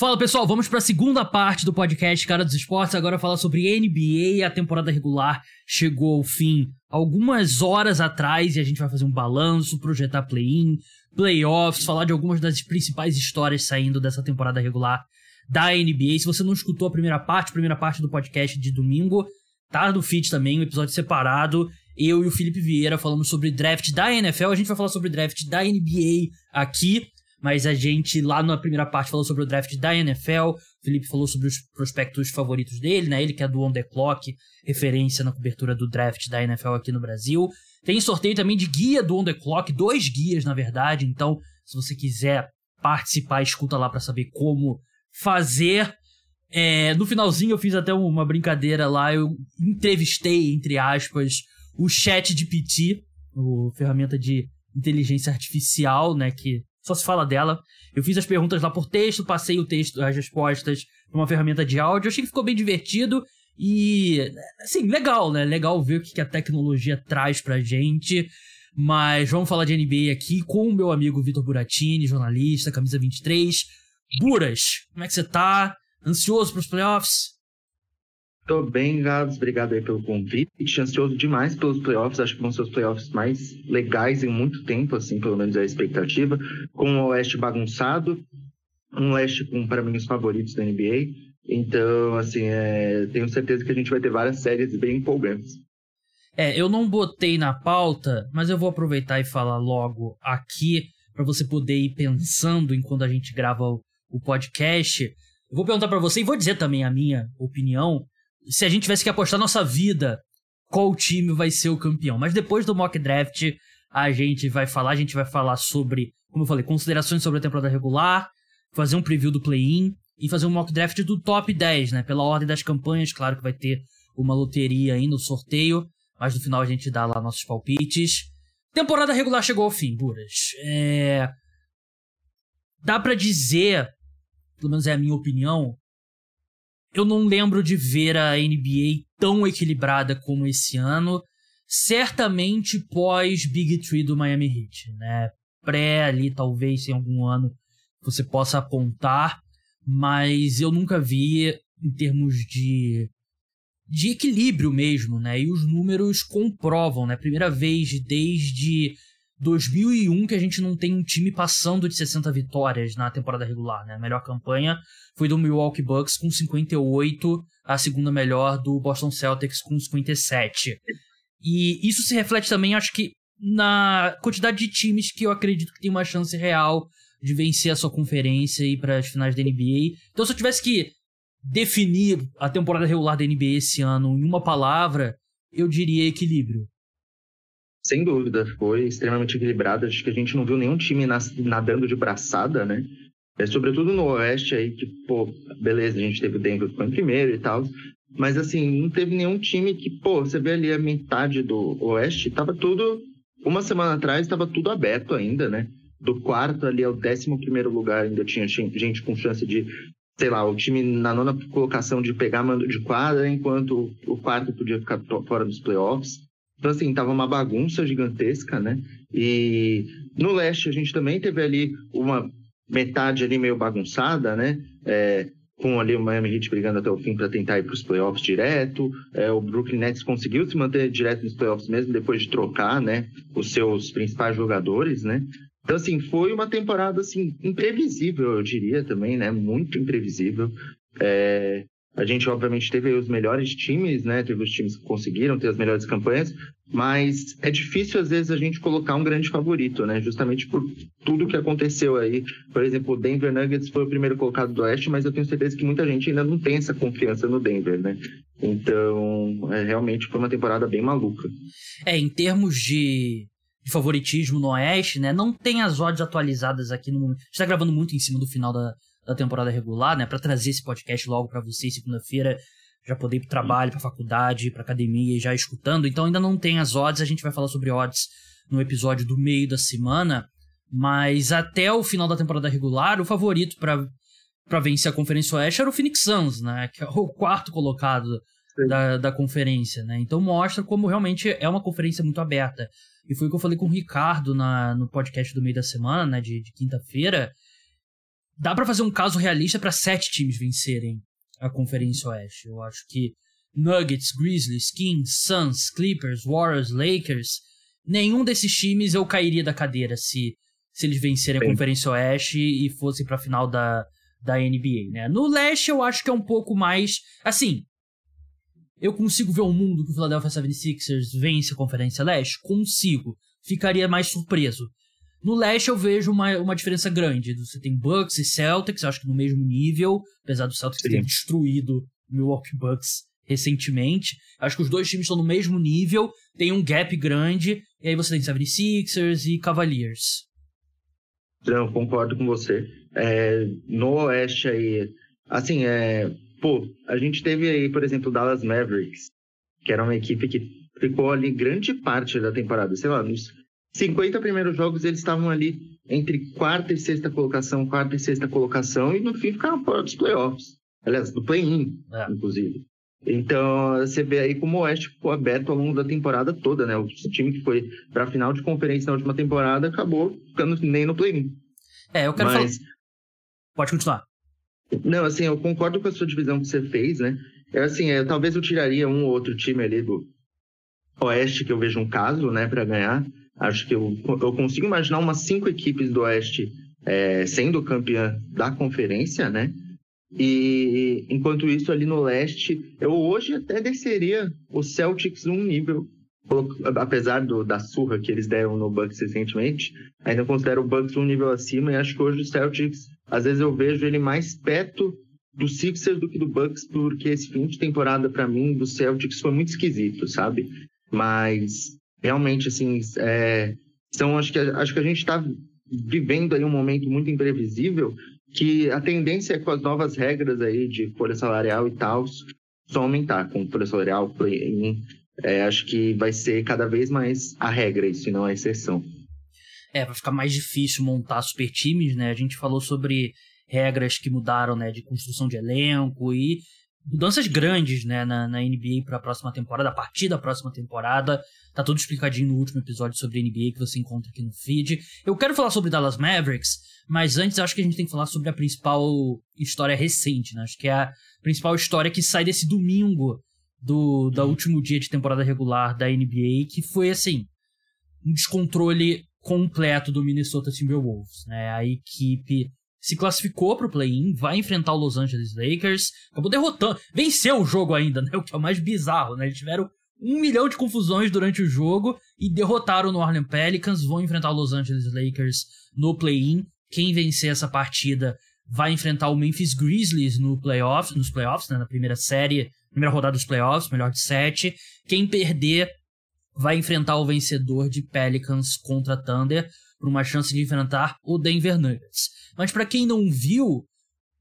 Fala pessoal, vamos para a segunda parte do podcast Cara dos Esportes. Agora falar sobre NBA. A temporada regular chegou ao fim algumas horas atrás e a gente vai fazer um balanço, projetar play-in, playoffs, falar de algumas das principais histórias saindo dessa temporada regular da NBA. Se você não escutou a primeira parte, a primeira parte do podcast de domingo, tá no feed também, um episódio separado. Eu e o Felipe Vieira falamos sobre draft da NFL. A gente vai falar sobre draft da NBA aqui mas a gente lá na primeira parte falou sobre o draft da NFL, o Felipe falou sobre os prospectos favoritos dele, né? Ele que é do On The Clock, referência na cobertura do draft da NFL aqui no Brasil. Tem sorteio também de guia do On The Clock, dois guias na verdade, então se você quiser participar, escuta lá para saber como fazer. É, no finalzinho eu fiz até uma brincadeira lá, eu entrevistei, entre aspas, o chat de PT, o ferramenta de inteligência artificial, né, que só se fala dela. Eu fiz as perguntas lá por texto, passei o texto, as respostas para uma ferramenta de áudio. Achei que ficou bem divertido e, assim, legal, né? Legal ver o que a tecnologia traz pra gente. Mas vamos falar de NBA aqui com o meu amigo Vitor Buratini, jornalista, camisa 23. Buras, como é que você tá? Ansioso para os playoffs? Tô bem, Gabs. Obrigado aí pelo convite. Ansioso demais pelos playoffs. Acho que vão ser os playoffs mais legais em muito tempo, assim, pelo menos é a expectativa. Com o Oeste bagunçado, um Oeste com, para mim, os favoritos da NBA. Então, assim, é... tenho certeza que a gente vai ter várias séries bem empolgantes. É, eu não botei na pauta, mas eu vou aproveitar e falar logo aqui para você poder ir pensando enquanto a gente grava o, o podcast. Eu vou perguntar para você e vou dizer também a minha opinião se a gente tivesse que apostar nossa vida, qual time vai ser o campeão. Mas depois do mock draft, a gente vai falar, a gente vai falar sobre, como eu falei, considerações sobre a temporada regular, fazer um preview do play-in e fazer um mock draft do top 10, né? Pela ordem das campanhas, claro que vai ter uma loteria aí no sorteio, mas no final a gente dá lá nossos palpites. Temporada regular chegou ao fim, Buras. É... Dá para dizer, pelo menos é a minha opinião, eu não lembro de ver a NBA tão equilibrada como esse ano. Certamente pós Big Tree do Miami Heat, né? Pré ali, talvez em algum ano você possa apontar, mas eu nunca vi em termos de de equilíbrio mesmo, né? E os números comprovam, né? Primeira vez desde 2001 que a gente não tem um time passando de 60 vitórias na temporada regular, né? A melhor campanha foi do Milwaukee Bucks com 58, a segunda melhor do Boston Celtics com 57. E isso se reflete também, acho que, na quantidade de times que eu acredito que tem uma chance real de vencer a sua conferência e ir para as finais da NBA. Então, se eu tivesse que definir a temporada regular da NBA esse ano em uma palavra, eu diria equilíbrio. Sem dúvida, foi extremamente equilibrado. Acho que a gente não viu nenhum time nadando de braçada, né? É, sobretudo no Oeste aí, que, pô, beleza, a gente teve o Denver que em primeiro e tal. Mas assim, não teve nenhum time que, pô, você vê ali a metade do Oeste, tava tudo. Uma semana atrás tava tudo aberto ainda, né? Do quarto ali ao décimo primeiro lugar ainda tinha gente com chance de, sei lá, o time na nona colocação de pegar mando de quadra, enquanto o quarto podia ficar fora dos playoffs. Então, assim, tava uma bagunça gigantesca, né? E no leste a gente também teve ali uma metade ali meio bagunçada, né? É, com ali o Miami Heat brigando até o fim para tentar ir para os playoffs direto. É, o Brooklyn Nets conseguiu se manter direto nos playoffs mesmo depois de trocar, né? Os seus principais jogadores, né? Então, assim, foi uma temporada, assim, imprevisível, eu diria também, né? Muito imprevisível. É, a gente, obviamente, teve os melhores times, né? Teve os times que conseguiram ter as melhores campanhas, mas é difícil, às vezes, a gente colocar um grande favorito, né? Justamente por tudo que aconteceu aí. Por exemplo, o Denver Nuggets foi o primeiro colocado do Oeste, mas eu tenho certeza que muita gente ainda não tem essa confiança no Denver, né? Então, é, realmente foi uma temporada bem maluca. É, em termos de, de favoritismo no Oeste, né? Não tem as odds atualizadas aqui no momento. A gente tá gravando muito em cima do final da, da temporada regular, né? Para trazer esse podcast logo para vocês segunda-feira, já poder ir pro trabalho, pra faculdade, pra academia e já escutando. Então ainda não tem as odds, a gente vai falar sobre odds no episódio do meio da semana, mas até o final da temporada regular, o favorito para para vencer a Conferência Oeste era o Phoenix Suns, né? Que é o quarto colocado da, da conferência, né? Então mostra como realmente é uma conferência muito aberta. E foi o que eu falei com o Ricardo na, no podcast do meio da semana, né? De, de quinta-feira dá para fazer um caso realista para sete times vencerem a Conferência Oeste. Eu acho que Nuggets, Grizzlies, Kings, Suns, Clippers, Warriors, Lakers, nenhum desses times eu cairia da cadeira se, se eles vencerem a Conferência Oeste e fossem para a final da, da NBA, né? No leste eu acho que é um pouco mais, assim, eu consigo ver um mundo que o Philadelphia 76ers vence a Conferência Leste? Consigo. Ficaria mais surpreso. No leste eu vejo uma, uma diferença grande. Você tem Bucks e Celtics, acho que no mesmo nível, apesar do Celtics Sim. ter destruído o Milwaukee Bucks recentemente. Acho que os dois times estão no mesmo nível, tem um gap grande, e aí você tem 76ers e Cavaliers. Não, concordo com você. É, no Oeste aí, assim, é, pô, a gente teve aí, por exemplo, o Dallas Mavericks, que era uma equipe que ficou ali grande parte da temporada, sei lá, nos 50 primeiros jogos eles estavam ali entre quarta e sexta colocação, quarta e sexta colocação, e no fim ficaram fora dos playoffs. Aliás, do play-in, é. inclusive. Então, você vê aí como o Oeste ficou aberto ao longo da temporada toda, né? O time que foi para a final de conferência na última temporada acabou ficando nem no play-in. É, eu quero Mas... falar. Pode continuar. Não, assim, eu concordo com a sua divisão que você fez, né? É assim, é, talvez eu tiraria um ou outro time ali do Oeste que eu vejo um caso, né, para ganhar. Acho que eu, eu consigo imaginar umas cinco equipes do Oeste é, sendo campeã da conferência, né? E enquanto isso, ali no leste, eu hoje até desceria o Celtics um nível, apesar do, da surra que eles deram no Bucks recentemente, ainda considero o Bucks um nível acima e acho que hoje o Celtics, às vezes eu vejo ele mais perto do Sixers do que do Bucks, porque esse fim de temporada para mim do Celtics foi muito esquisito, sabe? Mas realmente, assim, é, são, acho, que, acho que a gente está vivendo aí um momento muito imprevisível, que a tendência é com as novas regras aí de folha salarial e tal, só aumentar com folha salarial, play-in. É, acho que vai ser cada vez mais a regra isso, e não a exceção. É, vai ficar mais difícil montar super times, né? A gente falou sobre regras que mudaram, né, de construção de elenco e mudanças grandes, né, na, na NBA para a próxima temporada, a partir da próxima temporada. Tá tudo explicadinho no último episódio sobre NBA que você encontra aqui no feed. Eu quero falar sobre Dallas Mavericks, mas antes acho que a gente tem que falar sobre a principal história recente, né? Acho que é a principal história que sai desse domingo do, do último dia de temporada regular da NBA, que foi assim, um descontrole completo do Minnesota Timberwolves, né? A equipe se classificou para o play-in, vai enfrentar o Los Angeles Lakers, acabou derrotando, venceu o jogo ainda, né? O que é o mais bizarro, né? Eles tiveram um milhão de confusões durante o jogo e derrotaram o New Orleans Pelicans, vão enfrentar o Los Angeles Lakers no play-in. Quem vencer essa partida vai enfrentar o Memphis Grizzlies no playoff, nos playoffs, né? Na primeira série, primeira rodada dos playoffs, melhor de sete. Quem perder vai enfrentar o vencedor de Pelicans contra Thunder por uma chance de enfrentar o Denver Nuggets. Mas para quem não viu,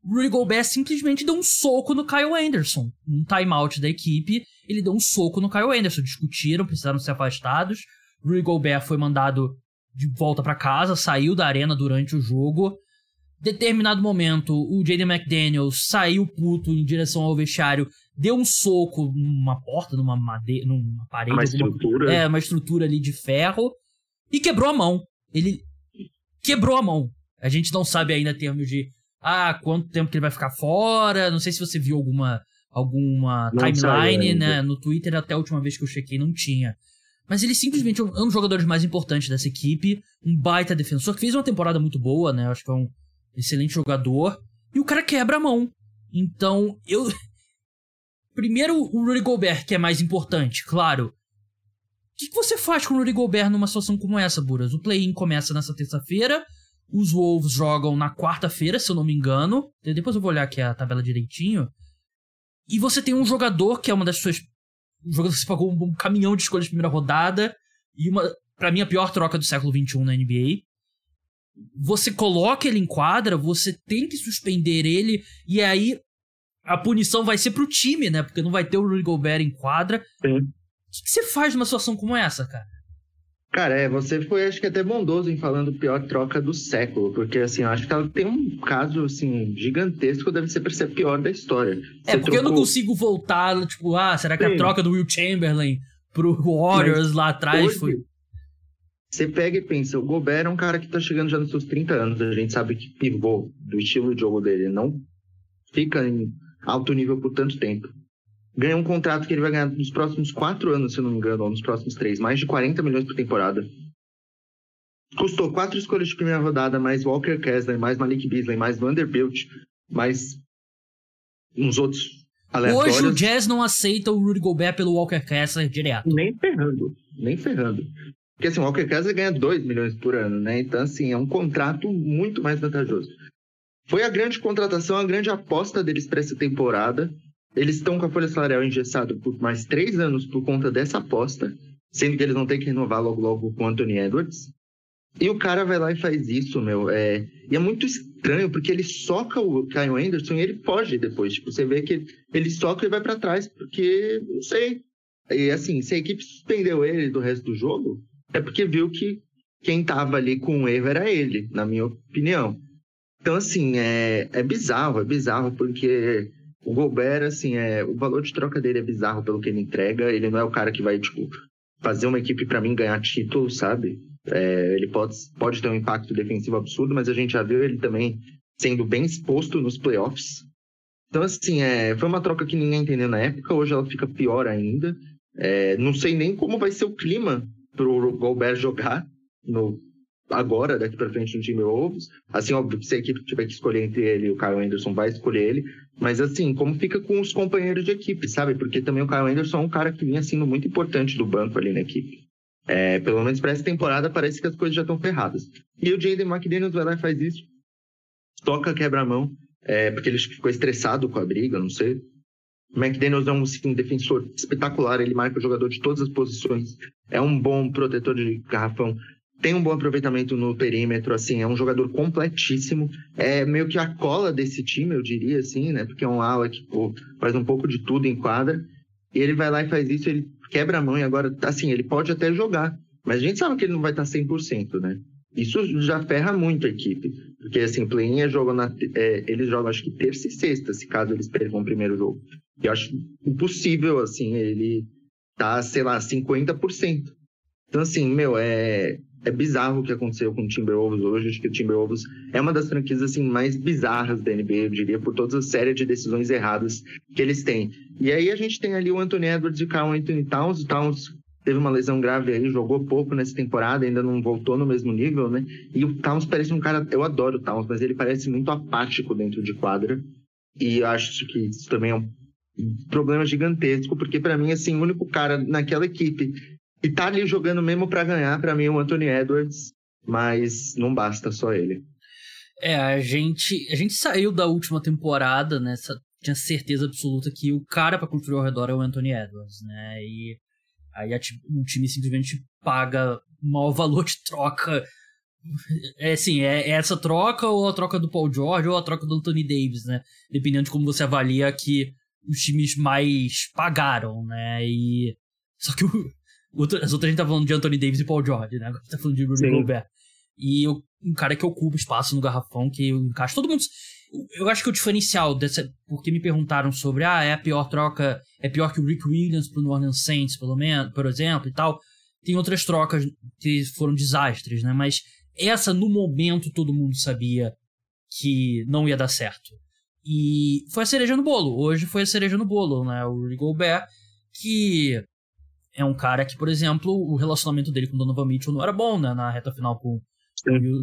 Rudy Gobert simplesmente deu um soco no Kyle Anderson. Um timeout da equipe, ele deu um soco no Kyle Anderson. Discutiram, precisaram ser afastados. Rudy Gobert foi mandado de volta para casa, saiu da arena durante o jogo. Determinado momento, o Jaden McDaniels saiu puto em direção ao vestiário, deu um soco numa porta, numa madeira, numa parede. Uma estrutura. É, uma estrutura ali de ferro. E quebrou a mão ele quebrou a mão. A gente não sabe ainda termos de ah, quanto tempo que ele vai ficar fora. Não sei se você viu alguma alguma não timeline, né? No Twitter até a última vez que eu chequei não tinha. Mas ele simplesmente é um dos jogadores mais importantes dessa equipe, um baita defensor que fez uma temporada muito boa, né? Acho que é um excelente jogador. E o cara quebra a mão. Então, eu Primeiro o Rudy Gobert, que é mais importante, claro que, que você faz com o Rudy Gobert numa situação como essa, Buras? O play-in começa nessa terça-feira, os Wolves jogam na quarta-feira, se eu não me engano. Depois eu vou olhar aqui a tabela direitinho. E você tem um jogador que é uma das suas. Um jogador que você pagou um, caminhão de escolhas de primeira rodada. E uma. para mim, a pior troca do século XXI na NBA. Você coloca ele em quadra, você tem que suspender ele, e aí a punição vai ser pro time, né? Porque não vai ter o Rudy Gobert em quadra. Sim. O que, que você faz numa situação como essa, cara? Cara, é, você foi, acho que até bondoso em falando pior troca do século, porque, assim, eu acho que ela tem um caso, assim, gigantesco, deve ser pra ser pior da história. É, você porque trocou... eu não consigo voltar, tipo, ah, será que Sim. a troca do Will Chamberlain pro Warriors Mas lá atrás hoje, foi... Você pega e pensa, o Gobert é um cara que tá chegando já nos seus 30 anos. A gente sabe que pivô do estilo de jogo dele não fica em alto nível por tanto tempo. Ganha um contrato que ele vai ganhar nos próximos quatro anos, se não me engano, ou nos próximos três, mais de 40 milhões por temporada. Custou quatro escolhas de primeira rodada, mais Walker Kessler, mais Malik Beasley, mais Vanderbilt, mais uns outros aleatórios. Hoje o Jazz não aceita o Rudy Gobert pelo Walker Kessler direto. Nem ferrando, nem ferrando. Porque assim, o Walker Kessler ganha 2 milhões por ano, né? Então, assim, é um contrato muito mais vantajoso. Foi a grande contratação, a grande aposta deles para essa temporada. Eles estão com a folha salarial engessada por mais três anos por conta dessa aposta, sendo que eles vão ter que renovar logo logo com o Anthony Edwards. E o cara vai lá e faz isso, meu. É... E é muito estranho, porque ele soca o Kyle Anderson e ele foge depois. Tipo, você vê que ele soca e vai para trás, porque, não sei. E assim, se a equipe suspendeu ele do resto do jogo, é porque viu que quem tava ali com o erro era ele, na minha opinião. Então, assim, é, é bizarro, é bizarro, porque o Gobert, assim, é, o valor de troca dele é bizarro pelo que ele entrega. Ele não é o cara que vai, tipo, fazer uma equipe para mim ganhar título, sabe? É, ele pode, pode ter um impacto defensivo absurdo, mas a gente já viu ele também sendo bem exposto nos playoffs. Então, assim, é, foi uma troca que ninguém entendeu na época, hoje ela fica pior ainda. É, não sei nem como vai ser o clima pro Gobert jogar no agora, daqui para frente no time Wolves. Assim, óbvio, se a equipe tiver que escolher entre ele e o Kyle Anderson, vai escolher ele. Mas assim, como fica com os companheiros de equipe, sabe? Porque também o Kyle Anderson é um cara que vinha sendo muito importante do banco ali na equipe. É, pelo menos para essa temporada parece que as coisas já estão ferradas. E o Jaden McDaniels vai lá e faz isso. Toca, quebra a mão, é, porque ele ficou estressado com a briga, não sei. McDaniels é um, assim, defensor espetacular, ele marca o jogador de todas as posições. É um bom protetor de garrafão. Tem um bom aproveitamento no perímetro, assim, é um jogador completíssimo. É meio que a cola desse time, eu diria, assim, né? Porque é um ala que pô, faz um pouco de tudo em quadra. E ele vai lá e faz isso, ele quebra a mão e agora, assim, ele pode até jogar. Mas a gente sabe que ele não vai estar 100%, né? Isso já ferra muito a equipe. Porque, assim, play-in é jogo na, é, eles jogam, acho que terça e sexta, se caso eles percam o primeiro jogo. Eu acho impossível, assim, ele tá, sei lá, 50%. Então, assim, meu, é, é bizarro o que aconteceu com o Timberwolves hoje. Acho que o Timberwolves é uma das franquias, assim, mais bizarras da NBA, eu diria, por toda a série de decisões erradas que eles têm. E aí a gente tem ali o Anthony Edwards e o Carl Anthony Towns. O Towns teve uma lesão grave aí, jogou pouco nessa temporada, ainda não voltou no mesmo nível, né? E o Towns parece um cara, eu adoro o Towns, mas ele parece muito apático dentro de quadra. E acho que isso também é um problema gigantesco, porque para mim, assim, o único cara naquela equipe que tá ali jogando mesmo para ganhar, para mim o Anthony Edwards, mas não basta só ele. É, a gente, a gente saiu da última temporada, né? Tinha certeza absoluta que o cara para construir ao redor é o Anthony Edwards, né? E aí a, o time simplesmente paga o maior valor de troca. É assim, é, é essa troca ou a troca do Paul George ou a troca do Anthony Davis, né? Dependendo de como você avalia que os times mais pagaram, né? E. Só que o, as outras a gente tá falando de Anthony Davis e Paul George, né? Agora a gente tá falando de Rudy Gobert. E eu, um cara que ocupa espaço no garrafão, que encaixa. Todo mundo. Eu acho que o diferencial dessa. Porque me perguntaram sobre, ah, é a pior troca. É pior que o Rick Williams pro New Orleans Saints, pelo menos, por exemplo, e tal. Tem outras trocas que foram desastres, né? Mas essa, no momento, todo mundo sabia que não ia dar certo. E foi a cereja no bolo. Hoje foi a cereja no bolo, né? O Rudy Gobert, que é um cara que, por exemplo, o relacionamento dele com o Donovan Mitchell não era bom, né? Na reta final com,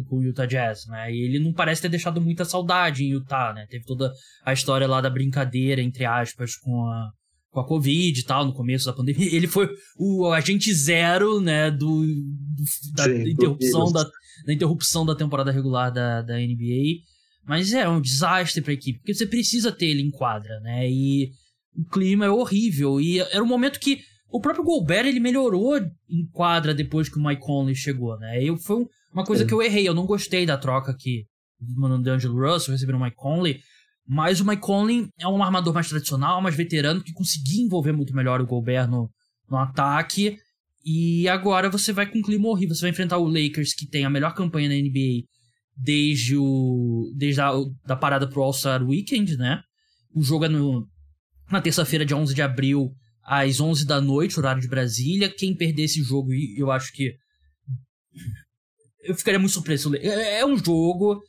com, o Utah Jazz, né? E ele não parece ter deixado muita saudade em Utah, né? Teve toda a história lá da brincadeira, entre aspas, com a, com a Covid e tal, no começo da pandemia. Ele foi o agente zero, né? Do, do da, Sim, interrupção da, da interrupção da temporada regular da, da NBA. Mas é um desastre para a equipe, porque você precisa ter ele em quadra, né? E o clima é horrível. E era um momento que o próprio Gobert ele melhorou em quadra depois que o Mike Conley chegou, né? Eu, foi uma coisa é. que eu errei. Eu não gostei da troca que mandando D'Angelo Russell receberam o Mike Conley. Mas o Mike Conley é um armador mais tradicional, mais veterano, que conseguia envolver muito melhor o Gobert no, no ataque. E agora você vai com um clima horrível. Você vai enfrentar o Lakers, que tem a melhor campanha na NBA desde o desde a da parada pro All-Star Weekend, né? O jogo é no, na terça-feira, dia 11 de abril, às 11 da noite, horário de Brasília. Quem perder esse jogo, eu acho que Eu ficaria muito surpreso. É, é um jogo.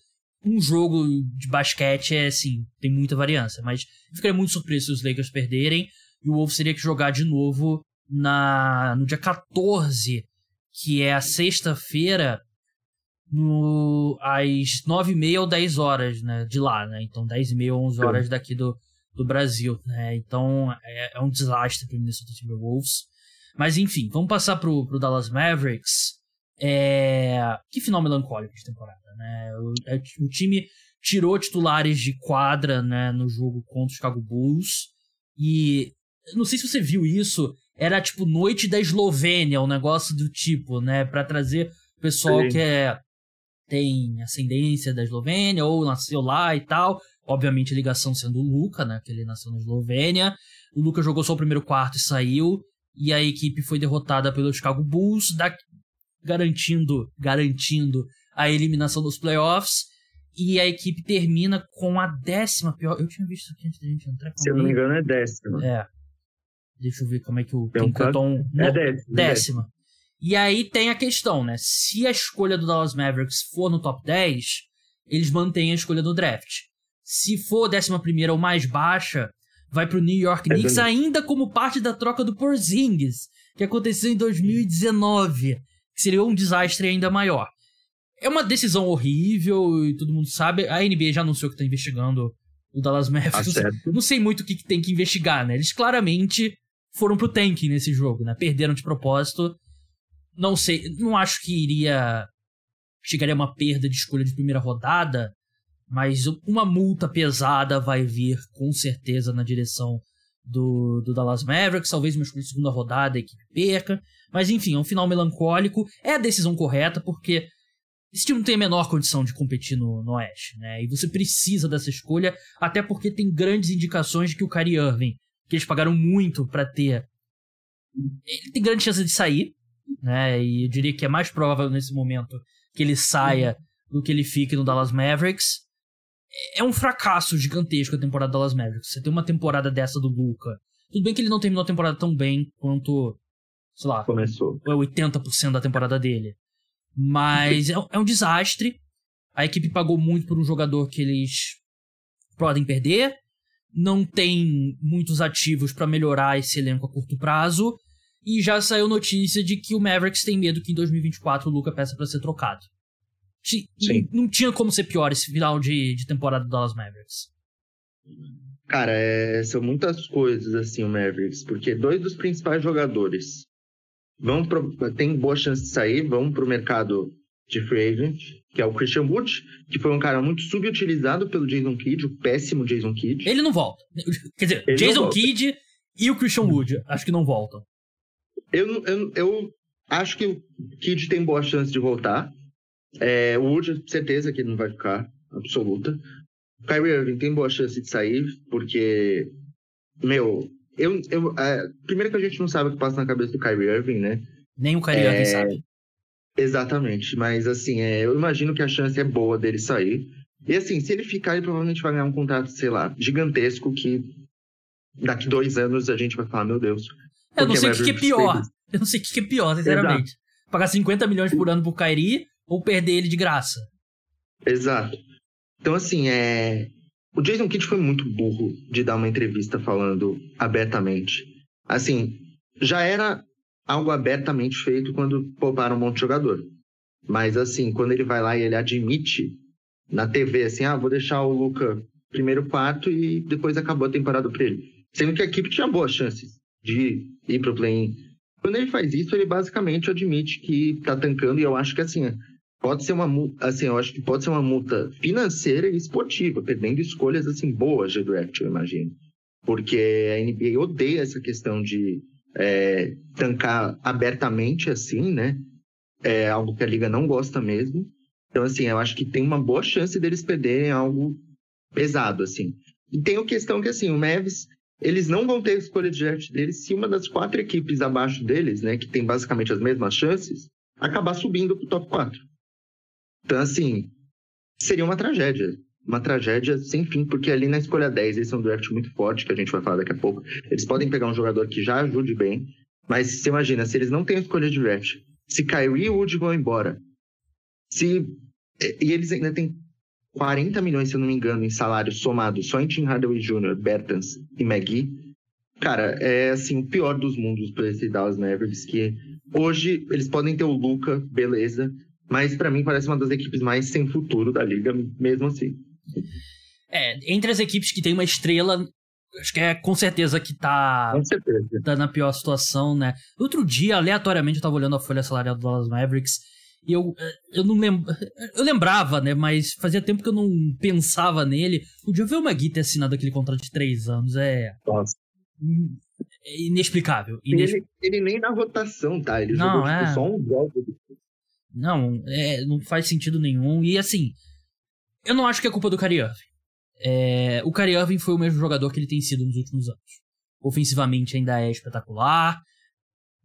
Um jogo de basquete é assim, tem muita variância, mas eu ficaria muito surpreso se os Lakers perderem. E o Wolves teria que jogar de novo na no dia 14, que é a sexta-feira, no, às 9h30 ou 10 horas, né? De lá, né? Então 10h30 ou 11 horas daqui do, do Brasil, né? Então é, é um desastre pro Minnesota Timberwolves. Mas enfim, vamos passar pro, pro Dallas Mavericks. É... Que final melancólico de temporada, né? O, é, o time tirou titulares de quadra né, no jogo contra o Chicago Bulls. E não sei se você viu isso, era tipo noite da Eslovênia, um negócio do tipo, né? para trazer o pessoal Sim. que é tem ascendência da Eslovênia ou nasceu lá e tal. Obviamente a ligação sendo o Luca, né? Que ele nasceu na Eslovênia. O Luca jogou só o primeiro quarto e saiu. E a equipe foi derrotada pelo Chicago Bulls, da... garantindo, garantindo a eliminação dos playoffs. E a equipe termina com a décima pior. Eu tinha visto aqui antes da gente entrar. Se eu não me engano, é décima. É. Deixa eu ver como é que o. Tem um... É décima. Décima. E aí tem a questão, né? Se a escolha do Dallas Mavericks for no top 10, eles mantêm a escolha do draft. Se for a décima primeira ou mais baixa, vai pro New York é Knicks é ainda como parte da troca do Porzingis, que aconteceu em 2019, que seria um desastre ainda maior. É uma decisão horrível e todo mundo sabe. A NBA já anunciou que tá investigando o Dallas Mavericks. Ah, não sei muito o que, que tem que investigar, né? Eles claramente foram pro tanking nesse jogo, né? Perderam de propósito não sei, não acho que iria. Chegaria a uma perda de escolha de primeira rodada, mas uma multa pesada vai vir com certeza na direção do, do Dallas Mavericks. Talvez uma segunda rodada a equipe perca. Mas enfim, é um final melancólico. É a decisão correta, porque esse time não tem a menor condição de competir no, no Oeste, né? E você precisa dessa escolha, até porque tem grandes indicações de que o Kyrie Irving, que eles pagaram muito para ter, ele tem grande chance de sair, né? E eu diria que é mais provável nesse momento que ele saia do que ele fique no Dallas Mavericks. É um fracasso gigantesco a temporada do Dallas Mavericks. Você tem uma temporada dessa do Luca. Tudo bem que ele não terminou a temporada tão bem quanto, sei lá, começou. 80% da temporada dele. Mas é, é um desastre. A equipe pagou muito por um jogador que eles podem perder. Não tem muitos ativos para melhorar esse elenco a curto prazo. E já saiu notícia de que o Mavericks tem medo que em 2024 o Luca peça para ser trocado. Sim. Não tinha como ser pior esse final de, de temporada do Dallas Mavericks. Cara, é, são muitas coisas assim o Mavericks, porque dois dos principais jogadores vão pro, tem boa chance de sair, vão para o mercado de free agent, que é o Christian Wood, que foi um cara muito subutilizado pelo Jason Kidd, o péssimo Jason Kidd. Ele não volta. Quer dizer, Ele Jason Kidd e o Christian Wood, acho que não voltam. Eu, eu, eu acho que o Kid tem boa chance de voltar. É, o Wood, certeza que não vai ficar, absoluta. O Kyrie Irving tem boa chance de sair, porque, meu, eu, eu, é, primeiro que a gente não sabe o que passa na cabeça do Kyrie Irving, né? Nem o Kyrie é, Irving sabe. Exatamente, mas assim, é, eu imagino que a chance é boa dele sair. E assim, se ele ficar, ele provavelmente vai ganhar um contrato, sei lá, gigantesco que daqui dois anos a gente vai falar, meu Deus, eu não sei o que, que, é pior. Eu não sei o que, que é pior, sinceramente. Exato. Pagar 50 milhões por ano pro Kairi ou perder ele de graça. Exato. Então, assim, é. O Jason Kidd foi muito burro de dar uma entrevista falando abertamente. Assim, já era algo abertamente feito quando pouparam um monte de jogador. Mas, assim, quando ele vai lá e ele admite na TV, assim, ah, vou deixar o Luca primeiro quarto e depois acabou a temporada pra ele. Sendo que a equipe tinha boas chances de ir pro play-in. Quando ele faz isso, ele basicamente admite que tá tancando, e eu acho que assim, pode ser uma assim, eu acho que pode ser uma multa financeira e esportiva, perdendo escolhas assim boas de draft, eu imagino. Porque a NBA odeia essa questão de é, tancar abertamente assim, né? É algo que a liga não gosta mesmo. Então, assim, eu acho que tem uma boa chance deles perderem algo pesado, assim. E tem a questão que, assim, o Mavis eles não vão ter a escolha de draft deles se uma das quatro equipes abaixo deles, né, que tem basicamente as mesmas chances, acabar subindo para o top 4. Então, assim, seria uma tragédia. Uma tragédia sem fim, porque ali na escolha 10 eles são um draft muito forte, que a gente vai falar daqui a pouco. Eles podem pegar um jogador que já ajude bem, mas você imagina, se eles não têm a escolha de draft, Se Kyrie e Wood vão embora, se e eles ainda têm 40 milhões, se eu não me engano, em salários somados só em Tim Hardaway Jr., Bertans e McGee. Cara, é assim o pior dos mundos para esse Dallas Mavericks que hoje eles podem ter o Luca, beleza, mas para mim parece uma das equipes mais sem futuro da liga, mesmo assim. É, entre as equipes que tem uma estrela, acho que é com certeza que tá, com certeza. tá na pior situação, né? Outro dia, aleatoriamente, eu tava olhando a folha salarial do Dallas Mavericks e eu, eu não lembro. Eu lembrava, né? Mas fazia tempo que eu não pensava nele. O Javel Magui ter assinado aquele contrato de três anos é. Nossa. É inexplicável. Ele, ele, nem na rotação, tá? Ele não, jogou é... tipo, só um jogo. Não, é, não faz sentido nenhum. E assim, eu não acho que é culpa do Kyrie Irving. É, o Kyrie Irving foi o mesmo jogador que ele tem sido nos últimos anos. Ofensivamente ainda é espetacular.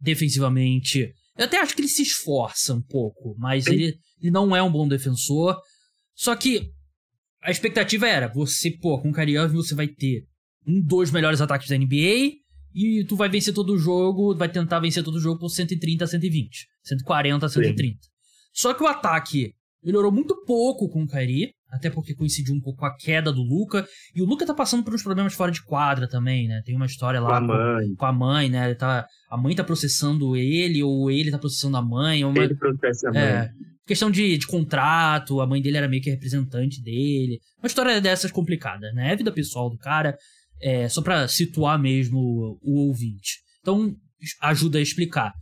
Defensivamente eu até acho que ele se esforça um pouco, mas ele, ele não é um bom defensor. Só que a expectativa era, você, pô, com o Kyrie Irving você vai ter um dos melhores ataques da NBA e tu vai vencer todo o jogo, vai tentar vencer todo o jogo por 130 a 120, 140 a 130. Sim. Só que o ataque melhorou muito pouco com o Kyrie, até porque coincidiu um pouco com a queda do Luca. E o Luca tá passando por uns problemas fora de quadra também, né? Tem uma história lá com a mãe, com, com a mãe né? Ele tá, a mãe tá processando ele, ou ele tá processando a mãe. Uma, ele processa a mãe. É, questão de, de contrato, a mãe dele era meio que representante dele. Uma história dessas complicadas, né? É a vida pessoal do cara, é, só pra situar mesmo o, o ouvinte. Então, ajuda a explicar.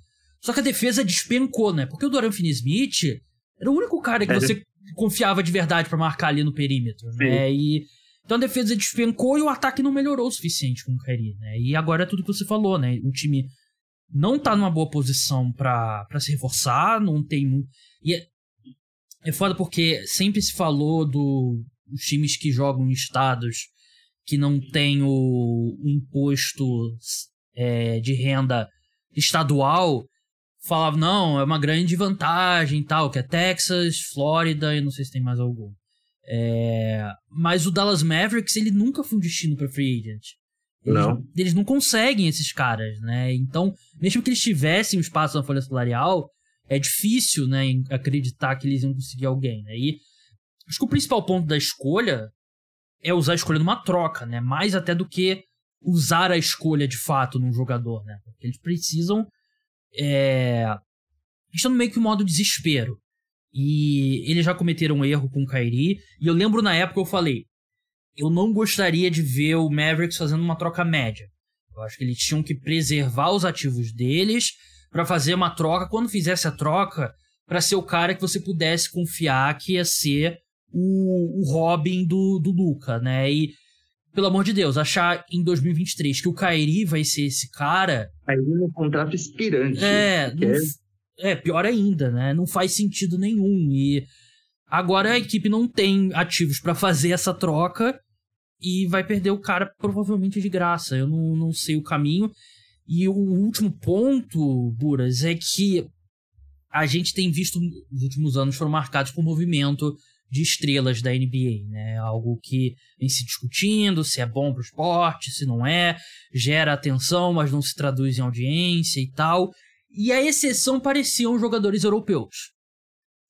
Só que a defesa despencou, né? Porque o Doran Finney-Smith era o único cara que você confiava de verdade para marcar ali no perímetro, Sim. né? E então a defesa despencou e o ataque não melhorou o suficiente com o Kyrie, né? E agora é tudo que você falou, né? O time não tá numa boa posição para se reforçar, não tem e é, é foda porque sempre se falou do os times que jogam em estados que não tem o, o imposto é, de renda estadual falava, não, é uma grande vantagem tal, que é Texas, Flórida e não sei se tem mais algum. É... Mas o Dallas Mavericks, ele nunca foi um destino para free agent. Eles, não. Eles não conseguem esses caras, né? Então, mesmo que eles tivessem o um espaço na folha salarial, é difícil, né, acreditar que eles iam conseguir alguém, né? E acho que o principal ponto da escolha é usar a escolha numa troca, né? Mais até do que usar a escolha de fato num jogador, né? Porque eles precisam é, estão meio que em modo desespero. E eles já cometeram um erro com o Kyrie. E eu lembro na época eu falei: eu não gostaria de ver o Mavericks fazendo uma troca média. Eu acho que eles tinham que preservar os ativos deles para fazer uma troca. Quando fizesse a troca, para ser o cara que você pudesse confiar que ia ser o, o Robin do, do Luca, né? E pelo amor de Deus, achar em 2023 que o Kairi vai ser esse cara. Kairi no contrato expirante. É, não, é... é, pior ainda, né? Não faz sentido nenhum. E agora a equipe não tem ativos para fazer essa troca e vai perder o cara provavelmente de graça. Eu não, não sei o caminho. E o último ponto, Buras, é que a gente tem visto nos últimos anos foram marcados por movimento de estrelas da NBA, né? Algo que vem se discutindo se é bom para o esporte, se não é, gera atenção, mas não se traduz em audiência e tal. E a exceção pareciam jogadores europeus.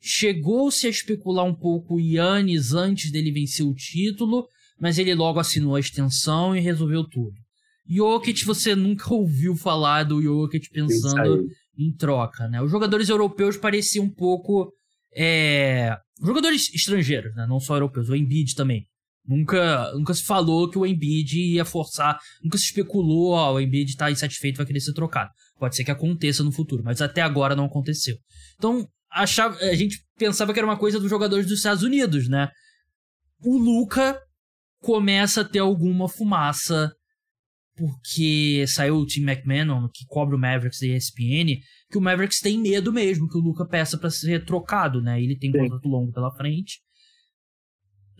Chegou-se a especular um pouco o Yannis antes dele vencer o título, mas ele logo assinou a extensão e resolveu tudo. Jokic, você nunca ouviu falar do Jokic pensando em troca, né? Os jogadores europeus pareciam um pouco é, jogadores estrangeiros, né? Não só europeus, o Embiid também. Nunca, nunca se falou que o Embiid ia forçar, nunca se especulou, ó, o Embiid tá insatisfeito, vai querer ser trocado. Pode ser que aconteça no futuro, mas até agora não aconteceu. Então, achava, a gente pensava que era uma coisa dos jogadores dos Estados Unidos, né? O Luca começa a ter alguma fumaça porque saiu o Tim McMahon, que cobra o Mavericks da ESPN, que o Mavericks tem medo mesmo que o Luca peça para ser trocado, né? Ele tem um contrato longo pela frente.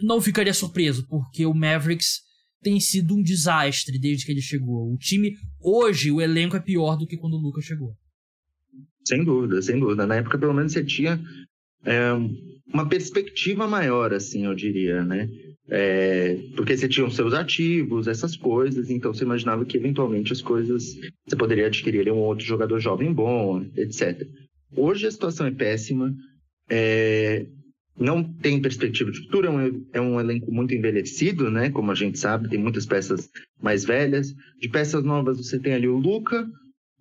Não ficaria surpreso, porque o Mavericks tem sido um desastre desde que ele chegou. O time, hoje, o elenco é pior do que quando o Luca chegou. Sem dúvida, sem dúvida. Na época, pelo menos, você tinha é, uma perspectiva maior, assim, eu diria, né? É, porque você tinha os seus ativos, essas coisas, então você imaginava que eventualmente as coisas você poderia adquirir um outro jogador jovem bom, etc. hoje a situação é péssima. É, não tem perspectiva de futuro, é um, é um, elenco muito envelhecido, né? Como a gente sabe, tem muitas peças mais velhas. De peças novas, você tem ali o Luca,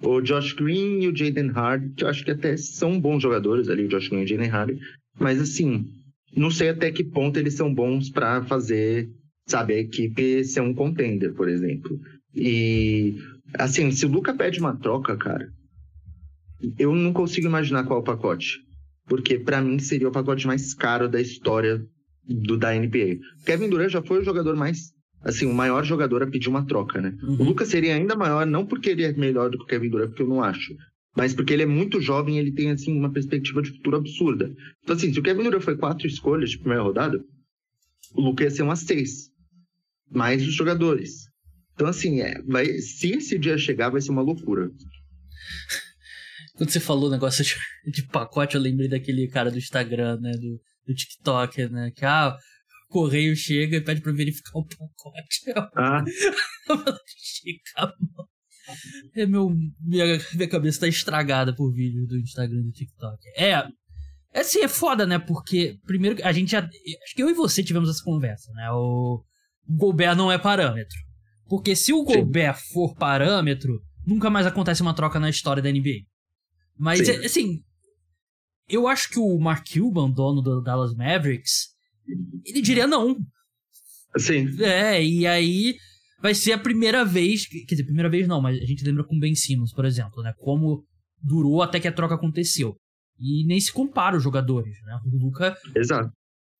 o Josh Green e o Jaden Hardy, que eu acho que até são bons jogadores ali, o Josh Green e o Jaden Hardy. Mas assim, não sei até que ponto eles são bons para fazer, sabe, a equipe ser um contender, por exemplo. E assim, se o Luca pede uma troca, cara, eu não consigo imaginar qual é o pacote porque para mim seria o pacote mais caro da história do da NBA. Kevin Durant já foi o jogador mais assim, o maior jogador a pedir uma troca, né? Uhum. O Lucas seria ainda maior, não porque ele é melhor do que o Kevin Durant, porque eu não acho, mas porque ele é muito jovem ele tem, assim, uma perspectiva de futuro absurda. Então, assim, se o Kevin Durant foi quatro escolhas de primeira rodada, o Lucas ia ser umas seis, mais os jogadores. Então, assim, é, vai, se esse dia chegar, vai ser uma loucura. Quando você falou o negócio de, de, pacote, eu lembrei daquele cara do Instagram, né? Do, do TikTok, né? Que, ah, o correio chega e pede pra verificar o pacote. Ah. Chica, é meu, minha, minha cabeça tá estragada por vídeos do Instagram e do TikTok. É, é assim, é foda, né? Porque, primeiro, a gente já. Acho que eu e você tivemos essa conversa, né? O, o Gobert não é parâmetro. Porque se o Gobert Sim. for parâmetro, nunca mais acontece uma troca na história da NBA. Mas, Sim. assim, eu acho que o Mark Cuban, dono do Dallas Mavericks, ele diria não. Sim. É, e aí vai ser a primeira vez, quer dizer, primeira vez não, mas a gente lembra com Ben Simmons, por exemplo, né? Como durou até que a troca aconteceu. E nem se compara os jogadores, né? O Luca. Exato.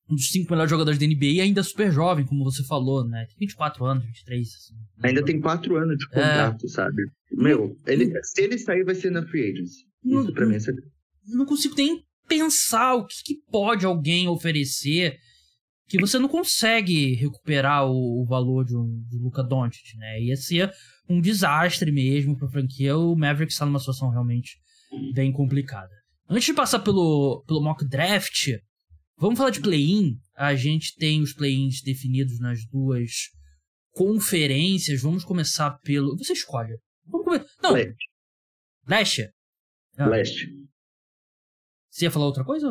Um dos cinco melhores jogadores da NBA e ainda super jovem, como você falou, né? Tem 24 anos, 23. Assim, ainda tem 4 anos de contrato, é... sabe? Meu, ele, se ele sair, vai ser na free agency. Não, Isso pra mim é Não consigo nem pensar o que, que, pode alguém oferecer que você não consegue recuperar o, o valor de um de Luca Doncic, né? Ia ser um desastre mesmo pra franquia. O Mavericks está numa situação realmente bem complicada. Antes de passar pelo, pelo mock draft, vamos falar de play-in. A gente tem os play-ins definidos nas duas conferências. Vamos começar pelo. Você escolhe. Vamos começar. Não. Leste. Ah. Leste. Você ia falar outra coisa?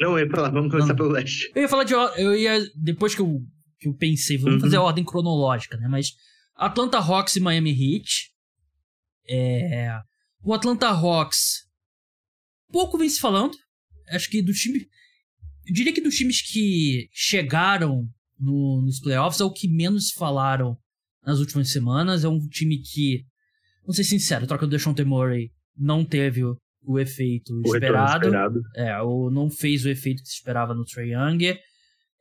Não, eu ia falar, vamos começar Não. pelo leste. Eu ia falar de. Eu ia. Depois que eu, que eu pensei, vamos uhum. fazer a ordem cronológica, né? Mas Atlanta Hawks e Miami Heat. É, o Atlanta Hawks. Pouco vem se falando. Acho que do time. Eu diria que dos times que chegaram no, nos playoffs é o que menos falaram nas últimas semanas. É um time que. Vamos ser sincero, a troca do Deshaun Murray não teve o, o efeito o esperado. esperado. É, ou não fez o efeito que se esperava no Trae Young.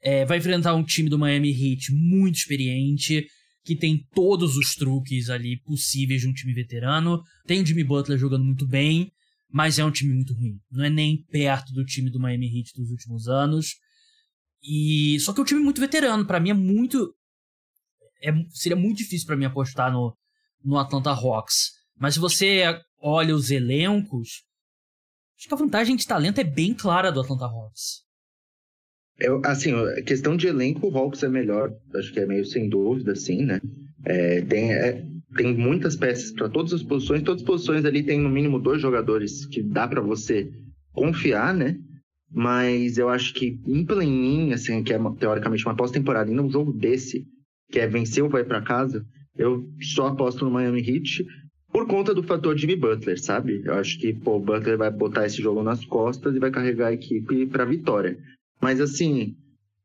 É, vai enfrentar um time do Miami Heat muito experiente, que tem todos os truques ali possíveis de um time veterano. Tem o Jimmy Butler jogando muito bem, mas é um time muito ruim. Não é nem perto do time do Miami Heat dos últimos anos. E só que é um time muito veterano, para mim é muito é, seria muito difícil para mim apostar no, no Atlanta Hawks. Mas se você olha os elencos, acho que a vantagem de talento é bem clara do Atlanta Hawks. Eu, assim, a questão de elenco, o Hawks é melhor, acho que é meio sem dúvida, assim, né? É, tem, é, tem muitas peças para todas as posições, todas as posições ali tem no mínimo dois jogadores que dá para você confiar, né? Mas eu acho que em play assim, que é teoricamente uma pós-temporada, em um jogo desse, que é vencer ou vai para casa, eu só aposto no Miami Heat por conta do fator Jimmy Butler, sabe? Eu acho que pô, o Butler vai botar esse jogo nas costas e vai carregar a equipe para vitória. Mas assim,